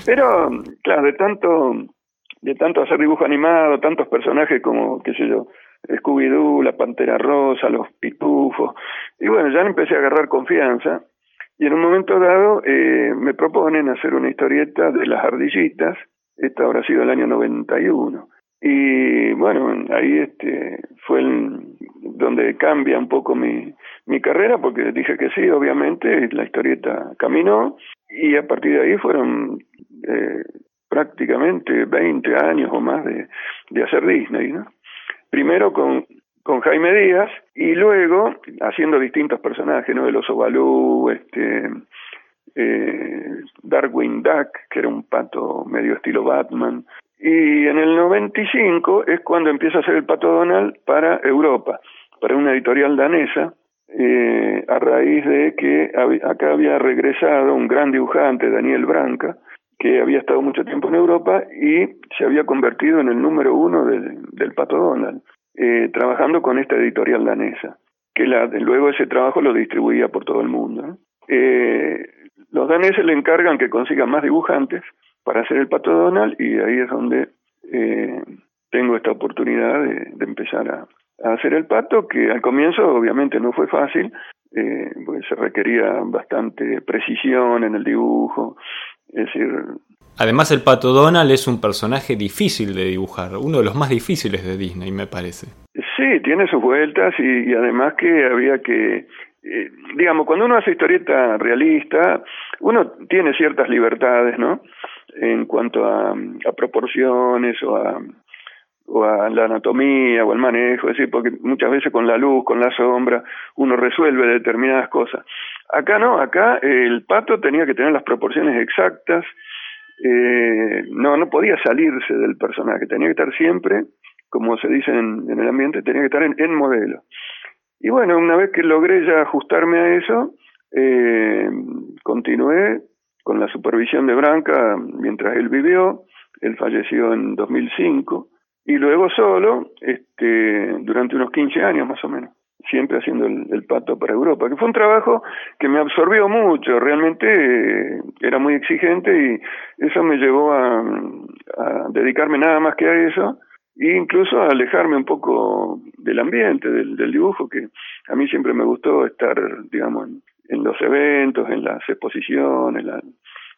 Speaker 3: Pero, claro, de tanto, de tanto hacer dibujo animado, tantos personajes como, qué sé yo, Scooby-Doo, la Pantera Rosa, los Pitufos, y bueno, ya empecé a agarrar confianza, y en un momento dado eh, me proponen hacer una historieta de las ardillitas, esta habrá sido el año 91. Y bueno, ahí este fue el, donde cambia un poco mi, mi carrera, porque dije que sí, obviamente, la historieta caminó, y a partir de ahí fueron eh, prácticamente 20 años o más de, de hacer Disney, ¿no? Primero con, con Jaime Díaz y luego haciendo distintos personajes, ¿no? El oso Balú, este, eh, Darwin Duck, que era un pato medio estilo Batman. Y en el 95 es cuando empieza a hacer el pato Donald para Europa, para una editorial danesa, eh, a raíz de que acá había regresado un gran dibujante, Daniel Branca, que había estado mucho tiempo en Europa y se había convertido en el número uno del Pato Donald, eh, trabajando con esta editorial danesa, que la, luego ese trabajo lo distribuía por todo el mundo. Eh, los daneses le encargan que consigan más dibujantes para hacer el Pato Donald y ahí es donde eh, tengo esta oportunidad de, empezar a, hacer el pato, que al comienzo obviamente no fue fácil, eh, porque se requería bastante precisión en el dibujo, es decir...
Speaker 1: Además el pato Donald es un personaje difícil de dibujar, uno de los más difíciles de Disney, me parece.
Speaker 3: Sí, tiene sus vueltas y además que había que eh, digamos, cuando uno hace historieta realista, uno tiene ciertas libertades, ¿no? En cuanto a, proporciones o a, la anatomía o al manejo, es decir, porque muchas veces con la luz, con la sombra, uno resuelve determinadas cosas. Acá no, acá el pato tenía que tener las proporciones exactas, eh, no, no podía salirse del personaje, tenía que estar siempre, como se dice en, el ambiente, tenía que estar en modelo. Y bueno, una vez que logré ya ajustarme a eso, eh, continué con la supervisión de Branca mientras él vivió, él falleció en 2005, y luego solo, este, durante unos 15 años más o menos, siempre haciendo el, pato para Europa, que fue un trabajo que me absorbió mucho, realmente eh, era muy exigente y eso me llevó a dedicarme nada más que a eso, e incluso alejarme un poco del ambiente, del, dibujo, que a mí siempre me gustó estar, digamos, en, los eventos, en las exposiciones, en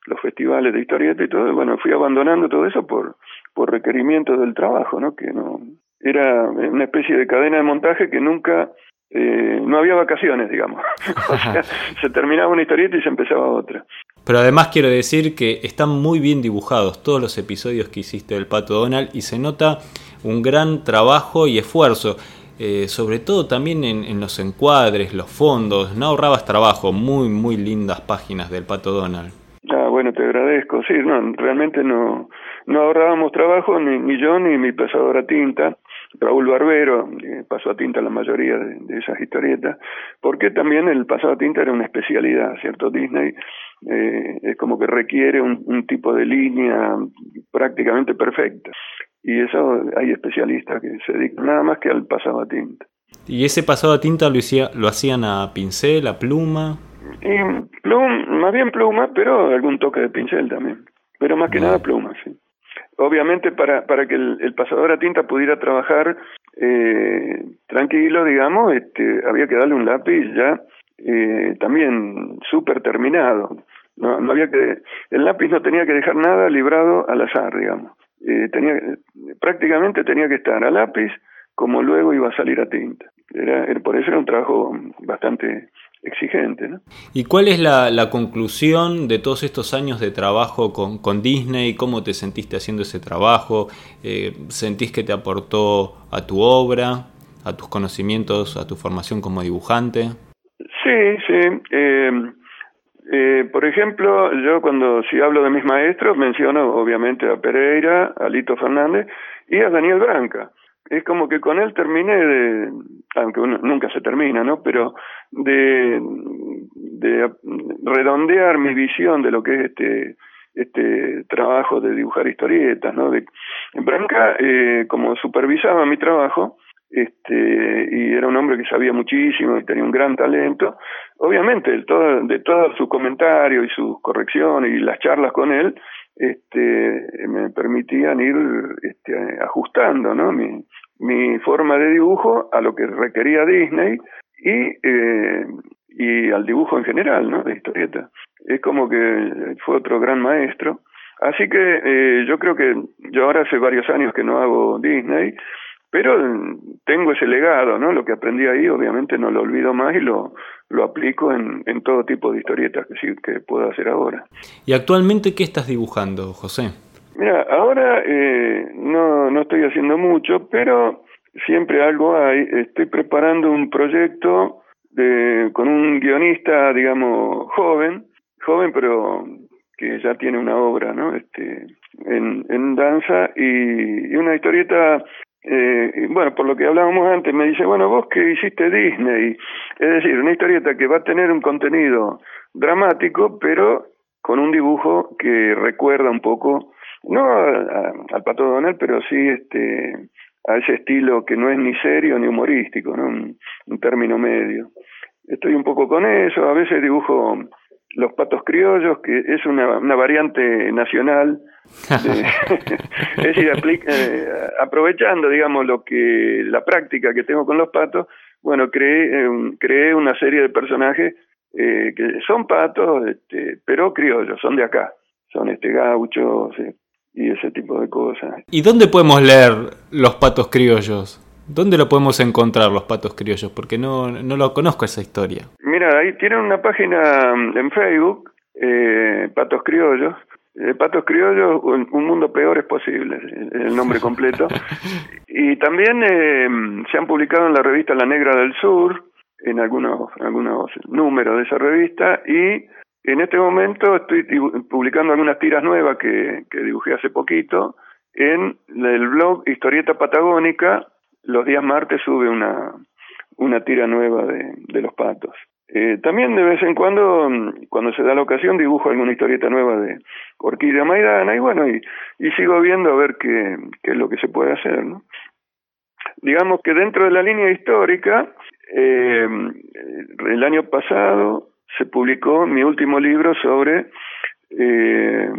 Speaker 3: los festivales de historieta y todo. Bueno, fui abandonando todo eso por, por requerimiento del trabajo, ¿no? Que no era una especie de cadena de montaje que nunca eh, no había vacaciones, digamos. o sea, se terminaba una historieta y se empezaba otra.
Speaker 1: Pero además quiero decir que están muy bien dibujados todos los episodios que hiciste del Pato Donald y se nota un gran trabajo y esfuerzo. Eh, sobre todo también en, los encuadres, los fondos, no ahorrabas trabajo, muy, muy lindas páginas del Pato Donald.
Speaker 3: Ah, bueno, te agradezco, sí, no, realmente no, no ahorrábamos trabajo, ni, ni yo ni mi pesadora tinta, Raúl Barbero pasó a tinta la mayoría de, esas historietas, porque también el pasado a tinta era una especialidad, ¿cierto? Disney eh, es como que requiere un, tipo de línea prácticamente perfecta. Y eso hay especialistas que se dedican nada más que al pasado a tinta.
Speaker 1: ¿Y ese pasado a tinta lo, lo hacían a pincel, a pluma?
Speaker 3: Y más bien pluma, pero algún toque de pincel también. Pero más que nada pluma, sí obviamente para, para que el, pasador a tinta pudiera trabajar eh, tranquilo, digamos, este, había que darle un lápiz ya eh, también súper terminado. No, no había que, el lápiz no tenía que dejar nada librado al azar, digamos. Eh, tenía, prácticamente tenía que estar a lápiz como luego iba a salir a tinta. Era, por eso era un trabajo bastante exigente. ¿no?
Speaker 1: ¿Y cuál es la, la, conclusión de todos estos años de trabajo con, con Disney? ¿Cómo te sentiste haciendo ese trabajo? Eh, ¿Sentís que te aportó a tu obra, a tus conocimientos, a tu formación como dibujante?
Speaker 3: Sí, sí. Eh, eh, por ejemplo, yo cuando si hablo de mis maestros menciono obviamente a Pereira, a Lito Fernández y a Daniel Branca es como que con él terminé de, aunque uno nunca se termina, ¿no? Pero de, de redondear mi visión de lo que es este este trabajo de dibujar historietas, ¿no? De, Branca, eh, como supervisaba mi trabajo, este, y era un hombre que sabía muchísimo y tenía un gran talento, obviamente de todo, de todos sus comentarios y sus correcciones y las charlas con él, este, me permitían ir este, ajustando ¿no? mi, mi forma de dibujo a lo que requería Disney y, eh, y al dibujo en general, ¿no? de historieta. Es como que fue otro gran maestro. Así que eh, yo creo que yo ahora hace varios años que no hago Disney, pero tengo ese legado, ¿no? Lo que aprendí ahí, obviamente no lo olvido más y lo, lo aplico en, en todo tipo de historietas que sí que puedo hacer ahora.
Speaker 1: ¿Y actualmente qué estás dibujando, José?
Speaker 3: Mira, ahora eh, no, no estoy haciendo mucho, pero siempre algo hay. Estoy preparando un proyecto de, con un guionista, digamos, joven, joven pero que ya tiene una obra, ¿no? Este, en, en danza y, una historieta, eh, bueno, por lo que hablábamos antes, me dice, bueno, vos que hiciste Disney, es decir, una historieta que va a tener un contenido dramático, pero con un dibujo que recuerda un poco, no al Pato Donald, pero sí este a ese estilo que no es ni serio ni humorístico, ¿no? un término medio. Estoy un poco con eso, a veces dibujo los patos criollos, que es una, una variante nacional. es decir, eh, aprovechando, digamos, lo que la práctica que tengo con los patos, bueno, creé, eh, creé una serie de personajes eh, que son patos, este, pero criollos, son de acá, son este gauchos y ese tipo de cosas.
Speaker 1: ¿Y dónde podemos leer los patos criollos? ¿Dónde lo podemos encontrar los patos criollos? Porque no, no lo conozco esa historia.
Speaker 3: Mira, ahí tienen una página mm, en Facebook, eh, Patos Criollos. Eh, Patos Criollos, un, mundo peor es posible, el nombre completo. y también eh, se han publicado en la revista La Negra del Sur, en algunos, algunos números de esa revista, y en este momento estoy publicando algunas tiras nuevas que, que dibujé hace poquito en el blog Historieta Patagónica, los días martes sube una, una tira nueva de, de los patos. Eh, también de vez en cuando, mm, cuando se da la ocasión, dibujo alguna historieta nueva de Orquídea Maidana y bueno, y, sigo viendo a ver qué, qué es lo que se puede hacer, ¿no? Digamos que dentro de la línea histórica, eh, el año pasado se publicó mi último libro sobre eh,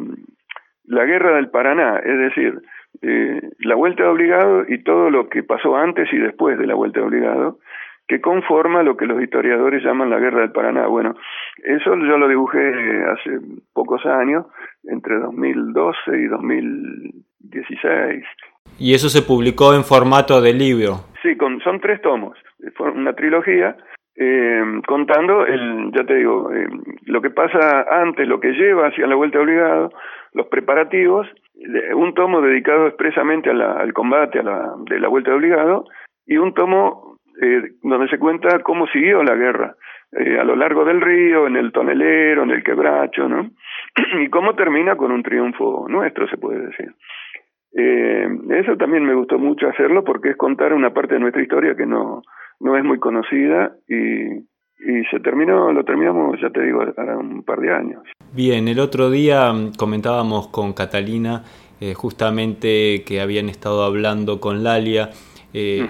Speaker 3: la guerra del Paraná, es decir, eh, la vuelta de obligado y todo lo que pasó antes y después de la vuelta de obligado, que conforma lo que los historiadores llaman la guerra del Paraná. Bueno, eso yo lo dibujé hace pocos años, entre 2012 y 2016.
Speaker 1: ¿Y eso se publicó en formato de libro?
Speaker 3: Sí, con, son tres tomos, una trilogía, eh, contando, el, ya te digo, eh, lo que pasa antes, lo que lleva hacia la vuelta de obligado, los preparativos, un tomo dedicado expresamente al combate a la, de la vuelta de obligado y un tomo eh, donde se cuenta cómo siguió la guerra eh, a lo largo del río, en el tonelero, en el quebracho, ¿no? y cómo termina con un triunfo nuestro, se puede decir. Eh, eso también me gustó mucho hacerlo porque es contar una parte de nuestra historia que no, no es muy conocida y, y se terminó, lo terminamos, ya te digo, hace un par de años.
Speaker 1: Bien, el otro día mm, comentábamos con Catalina eh, justamente que habían estado hablando con Lalia eh,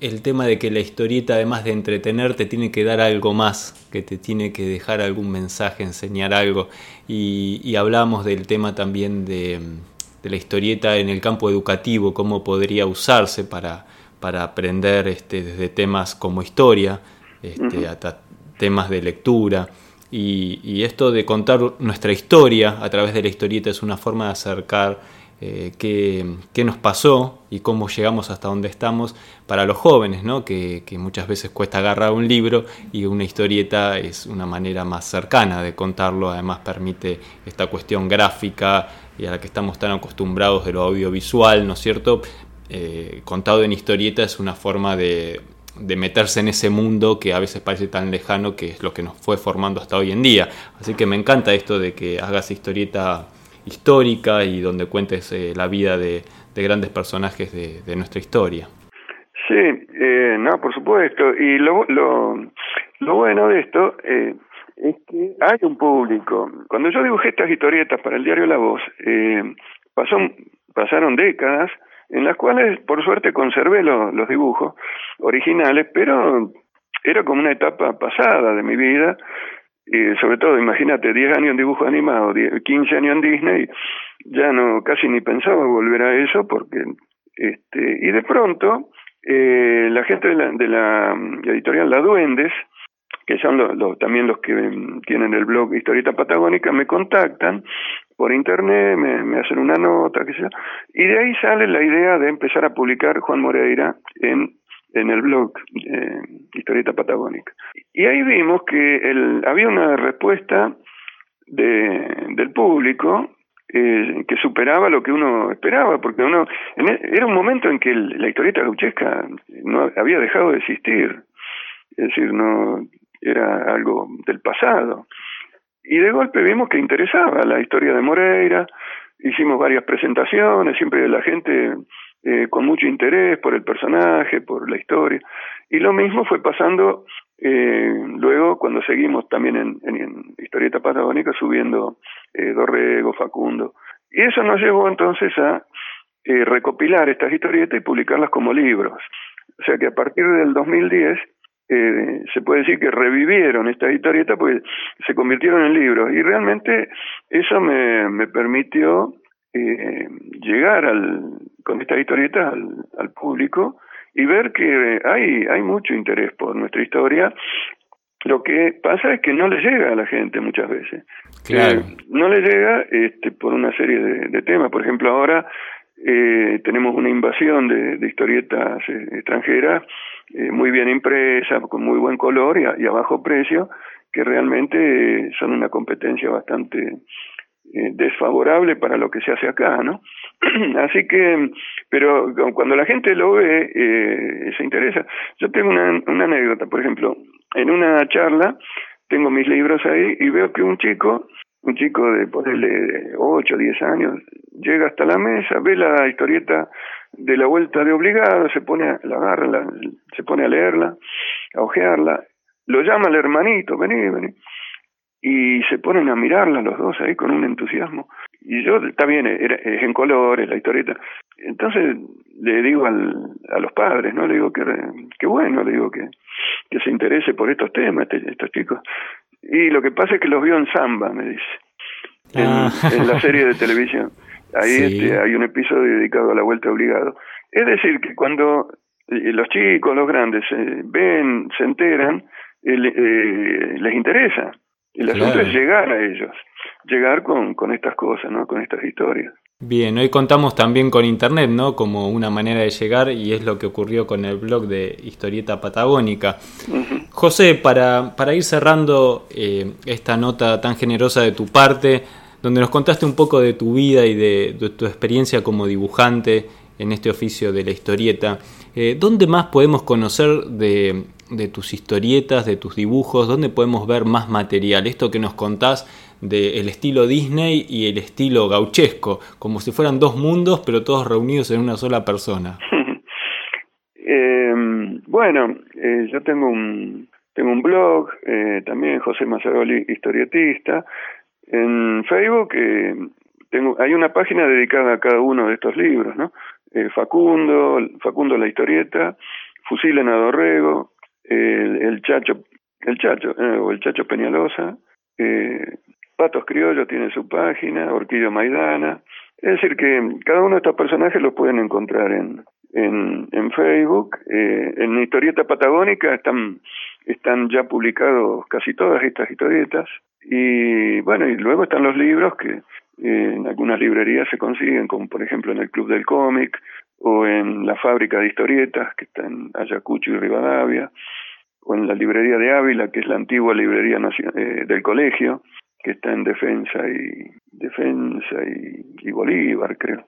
Speaker 1: el tema de que la historieta además de entretenerte tiene que dar algo más, que te tiene que dejar algún mensaje, enseñar algo. Y, y hablamos del tema también de, mm, de, la historieta en el campo educativo, cómo podría usarse para, para aprender este, desde temas como historia este, hasta temas de lectura. Y, esto de contar nuestra historia a través de la historieta es una forma de acercar eh, qué, nos pasó y cómo llegamos hasta donde estamos para los jóvenes, ¿no? que, muchas veces cuesta agarrar un libro y una historieta es una manera más cercana de contarlo, además permite esta cuestión gráfica y a la que estamos tan acostumbrados de lo audiovisual, ¿no es cierto? Eh, contado en historieta es una forma de de meterse en ese mundo que a veces parece tan lejano que es lo que nos fue formando hasta hoy en día. Así que me encanta esto de que hagas historieta histórica y donde cuentes eh, la vida de, grandes personajes de, nuestra historia.
Speaker 3: Sí, eh, no, por supuesto. Y lo, lo, lo bueno de esto eh, es que hay un público. Cuando yo dibujé estas historietas para el diario La Voz, pasó, pasaron décadas en las cuales por suerte conservé los dibujos originales, pero era como una etapa pasada de mi vida, y sobre todo, imagínate, 10 años en dibujo animado, 15 años en Disney, ya no casi ni pensaba volver a eso porque este y de pronto eh, la gente de la, de la editorial La Duendes que son los, también los que tienen el blog Historieta Patagónica, me contactan por internet, me, hacen una nota, que sea, y de ahí sale la idea de empezar a publicar Juan Moreira en, en el blog eh, Historieta Patagónica. Y ahí vimos que el, había una respuesta de, del público eh, que superaba lo que uno esperaba, porque uno e, era un momento en que la historieta gauchesca no había dejado de existir, es decir, no era algo del pasado. Y de golpe vimos que interesaba la historia de Moreira, hicimos varias presentaciones, siempre la gente eh, con mucho interés por el personaje, por la historia, y lo mismo fue pasando eh, luego cuando seguimos también en, en, Historieta Patagónica subiendo eh, Dorrego, Facundo. Y eso nos llevó entonces a eh, recopilar estas historietas y publicarlas como libros. O sea que a partir del 2010 eh, se puede decir que revivieron estas historietas porque se convirtieron en libros. Y realmente eso me permitió eh, llegar al, con estas historietas al, al público y ver que hay, hay mucho interés por nuestra historia. Lo que pasa es que no le llega a la gente muchas veces.
Speaker 1: Claro.
Speaker 3: Eh, no le llega este, por una serie de, temas. Por ejemplo, ahora eh, tenemos una invasión de, historietas eh, extranjeras eh, muy bien impresas, con muy buen color y a, y a bajo precio, que realmente son una competencia bastante eh, desfavorable para lo que se hace acá, ¿no? Así que, pero cuando la gente lo ve, eh, se interesa. Yo tengo una, una anécdota, por ejemplo, en una charla, tengo mis libros ahí y veo que un chico, un chico de, ponerle 8 o 10 años, llega hasta la mesa, ve la historieta de la vuelta de obligado, se pone a, la agarra, se pone a leerla, a ojearla, lo llama al hermanito, vení, vení, y se ponen a mirarla los dos ahí con un entusiasmo. Y yo, está bien, es en colores la historieta. Entonces le digo al, a los padres, ¿no? Le digo que, que bueno, le digo que, que se interese por estos temas, este, estos chicos. Y lo que pasa es que los vio en Samba, me dice, en, ah. en la serie de televisión. Ahí este, hay un episodio dedicado a la vuelta obligado. Es decir, que cuando eh, los chicos, los grandes, se ven, se enteran, eh, eh les interesa. El asunto es llegar a ellos, llegar con, con estas cosas, ¿no? Con estas historias.
Speaker 1: Bien, hoy contamos también con Internet, ¿no? Como una manera de llegar y es lo que ocurrió con el blog de Historieta Patagónica. José, para, para ir cerrando eh, esta nota tan generosa de tu parte, donde nos contaste un poco de tu vida y de, tu experiencia como dibujante en este oficio de la historieta, eh, ¿dónde más podemos conocer de, de tus historietas, de tus dibujos, dónde podemos ver más material. Esto que nos contás del estilo Disney y el estilo gauchesco, como si fueran dos mundos, pero todos reunidos en una sola persona.
Speaker 3: eh, bueno, eh, yo tengo un, tengo un blog, eh, también José Mazzaroli, historietista. En Facebook eh, tengo, hay una página dedicada a cada uno de estos libros, ¿no? Facundo, Facundo la historieta, Fusil en Adorrego, el, Chacho, el Chacho, eh, o el Chacho Peñalosa, eh, Patos Criollo tiene su página, Orquídeo Maidana, es decir que cada uno de estos personajes los pueden encontrar en, en, en Facebook, eh, en Historieta Patagónica están, están ya publicados casi todas estas historietas, y bueno, y luego están los libros que eh, en algunas librerías se consiguen, como por ejemplo en el Club del Cómic, o en la fábrica de historietas que está en Ayacucho y Rivadavia, o en la librería de Ávila, que es la antigua librería eh, del colegio, que está en Defensa y Defensa y, Bolívar, creo.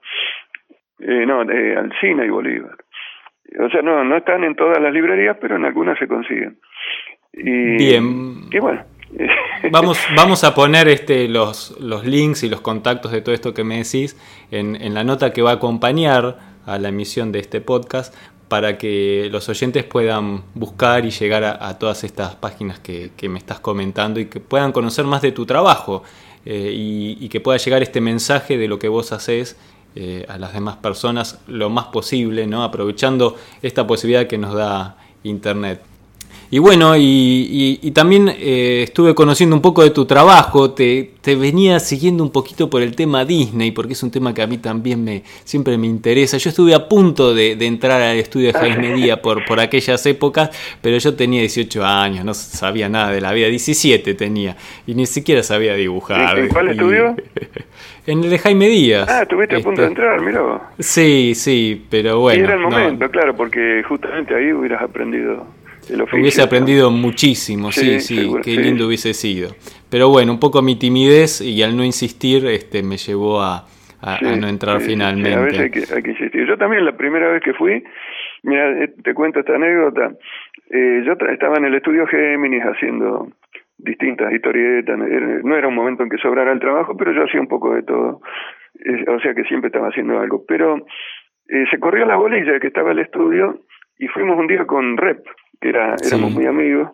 Speaker 3: Eh, no, de Alcina y Bolívar. O sea, no, no están en todas las librerías, pero en algunas se consiguen. Y,
Speaker 1: Bien.
Speaker 3: Y bueno.
Speaker 1: vamos, vamos a poner este, los, los links y los contactos de todo esto que me decís en, en la nota que va a acompañar a la emisión de este podcast para que los oyentes puedan buscar y llegar a, todas estas páginas que, me estás comentando y que puedan conocer más de tu trabajo eh, y, que pueda llegar este mensaje de lo que vos haces eh, a las demás personas lo más posible, ¿no? aprovechando esta posibilidad que nos da Internet. Y bueno, y, también eh, estuve conociendo un poco de tu trabajo, te, te, venía siguiendo un poquito por el tema Disney, porque es un tema que a mí también me siempre me interesa. Yo estuve a punto de, entrar al estudio de Jaime Díaz por, por aquellas épocas, pero yo tenía 18 años, no sabía nada de la vida, 17 tenía, y ni siquiera sabía dibujar.
Speaker 3: ¿En cuál estudio?
Speaker 1: En el de Jaime Díaz.
Speaker 3: Ah, estuviste a punto de este, entrar, mira.
Speaker 1: Sí, sí, pero bueno.
Speaker 3: Y era el momento, claro, porque justamente ahí hubieras aprendido el oficio.
Speaker 1: Hubiese aprendido muchísimo, sí, sí, qué lindo hubiese sido. Pero bueno, un poco mi timidez y al no insistir este, me llevó a, no entrar finalmente. a
Speaker 3: veces hay que, hay que, insistir. Yo también la primera vez que fui, mira, eh, te cuento esta anécdota, eh, yo estaba en el estudio Géminis haciendo distintas historietas, no era un momento en que sobrara el trabajo, pero yo hacía un poco de todo, o sea que siempre estaba haciendo algo, pero eh, se corrió la bolilla que estaba el estudio y fuimos un día con Rep, que era, éramos muy amigos,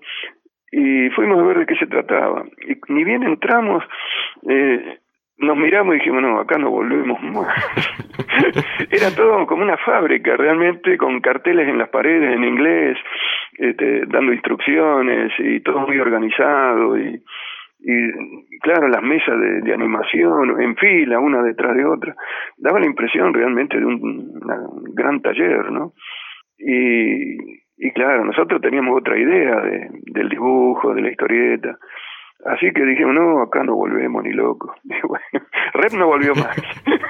Speaker 3: y fuimos a ver de qué se trataba. Y ni bien entramos, eh, nos miramos y dijimos, no, acá no volvemos más. Era todo como una fábrica, realmente, con carteles en las paredes en inglés, este, dando instrucciones y todo muy organizado. Y, y claro, las mesas de, de, animación en fila, una detrás de otra. Daba la impresión realmente de un, gran taller, ¿no? Y, y claro, nosotros teníamos otra idea de, del dibujo, de la historieta. Así que dijimos, no, acá no volvemos ni loco. Y bueno, Red no volvió más.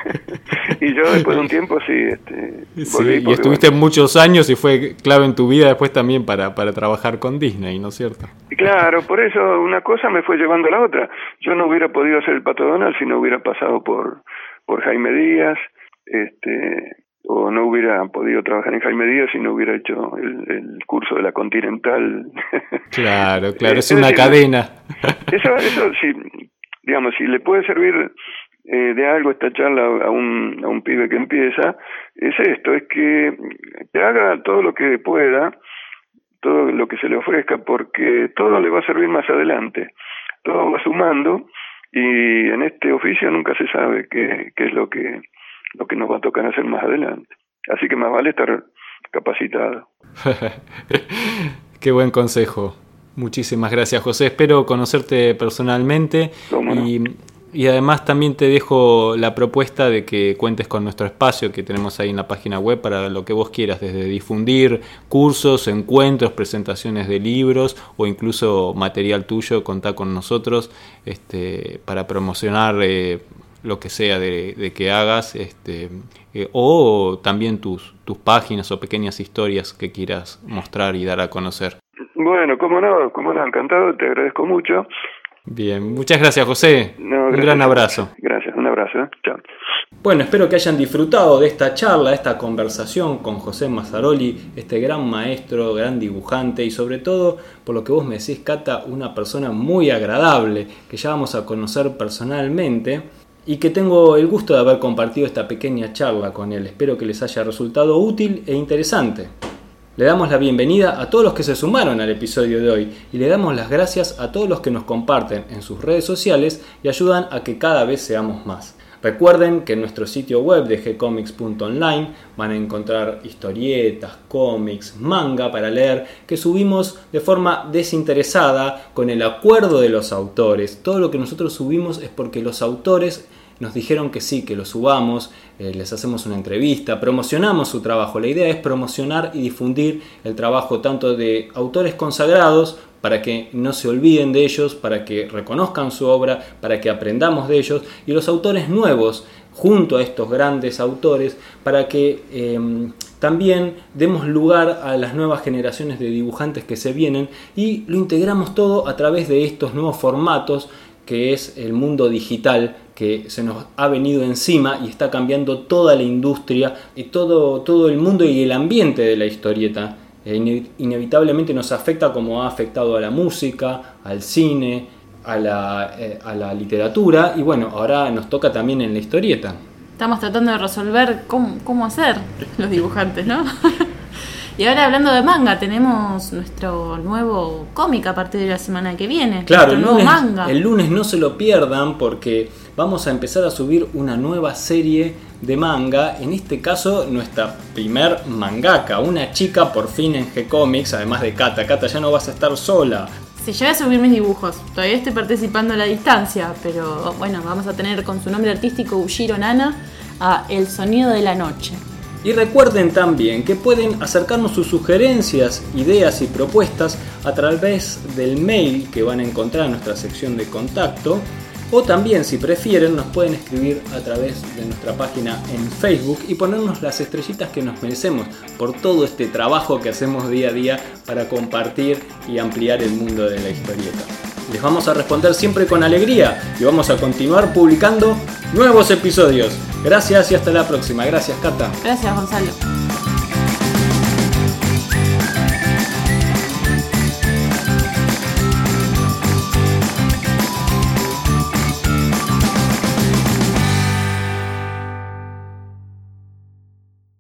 Speaker 3: y yo después de un tiempo sí, este,
Speaker 1: y estuviste muchos años y fue clave en tu vida después también para, para trabajar con Disney, ¿no es cierto?
Speaker 3: Claro, por eso una cosa me fue llevando a la otra. Yo no hubiera podido hacer el Pato Donald si no hubiera pasado por, por Jaime Díaz, este, o no hubiera podido trabajar en Jaime Díaz si no hubiera hecho el, curso de la Continental.
Speaker 1: Claro, claro, es una cadena.
Speaker 3: Eso, eso sí, digamos, si le puede servir eh, de algo esta charla a un, a un pibe que empieza, es esto, es que te haga todo lo que pueda, todo lo que se le ofrezca, porque todo le va a servir más adelante, todo va sumando y en este oficio nunca se sabe qué, qué es lo que lo que nos va a tocar hacer más adelante. Así que más vale estar capacitado.
Speaker 1: Qué buen consejo. Muchísimas gracias, José. Espero conocerte personalmente y, y, además también te dejo la propuesta de que cuentes con nuestro espacio que tenemos ahí en la página web para lo que vos quieras, desde difundir cursos, encuentros, presentaciones de libros o incluso material tuyo, contá con nosotros este, para promocionar eh, lo que sea de, que hagas, este, eh, o también tus, tus páginas o pequeñas historias que quieras mostrar y dar a conocer.
Speaker 3: Bueno, como no, como no, encantado, te agradezco mucho.
Speaker 1: Bien, muchas gracias José. un gran abrazo.
Speaker 3: Gracias, un abrazo. ¿eh? Chao.
Speaker 1: Bueno, espero que hayan disfrutado de esta charla, esta conversación con José Mazzaroli, este gran maestro, gran dibujante y sobre todo, por lo que vos me decís, Cata, una persona muy agradable que ya vamos a conocer personalmente y que tengo el gusto de haber compartido esta pequeña charla con él. Espero que les haya resultado útil e interesante. Le damos la bienvenida a todos los que se sumaron al episodio de hoy y le damos las gracias a todos los que nos comparten en sus redes sociales y ayudan a que cada vez seamos más. Recuerden que en nuestro sitio web de gcomics.online van a encontrar historietas, cómics, manga para leer que subimos de forma desinteresada con el acuerdo de los autores. Todo lo que nosotros subimos es porque los autores nos dijeron que sí, que lo subamos, eh, les hacemos una entrevista, promocionamos su trabajo. La idea es promocionar y difundir el trabajo tanto de autores consagrados para que no se olviden de ellos, para que reconozcan su obra, para que aprendamos de ellos, y los autores nuevos, junto a estos grandes autores, para que em, también demos lugar a las nuevas generaciones de dibujantes que se vienen y lo integramos todo a través de estos nuevos formatos que es el mundo digital que se nos ha venido encima y está cambiando toda la industria y todo, todo el mundo y el ambiente de la historieta. E inevitablemente nos afecta como ha afectado a la música, al cine, a la, eh, a la literatura y bueno, ahora nos toca también en la historieta.
Speaker 2: Estamos tratando de resolver cómo, cómo hacer los dibujantes, ¿no? Y ahora hablando de manga, tenemos nuestro nuevo cómic a partir de la semana que viene.
Speaker 1: Claro, el nuevo lunes, manga. el lunes no se lo pierdan porque vamos a empezar a subir una nueva serie de manga. En este caso, nuestra primer mangaka, una chica por fin en G-Comics, además de Kata. Kata, ya no vas a estar sola.
Speaker 2: Sí, yo voy a subir mis dibujos. Todavía estoy participando a la distancia, pero bueno, vamos a tener con su nombre artístico Ushiro Nana a El Sonido de la Noche.
Speaker 1: Y recuerden también que pueden acercarnos sus sugerencias, ideas y propuestas a través del mail que van a encontrar en nuestra sección de contacto O también, si prefieren, nos pueden escribir a través de nuestra página en Facebook y ponernos las estrellitas que nos merecemos por todo este trabajo que hacemos día a día para compartir y ampliar el mundo de la historieta. Les vamos a responder siempre con alegría y vamos a continuar publicando nuevos episodios. Gracias y hasta la próxima. Gracias, Cata.
Speaker 2: Gracias, Gonzalo.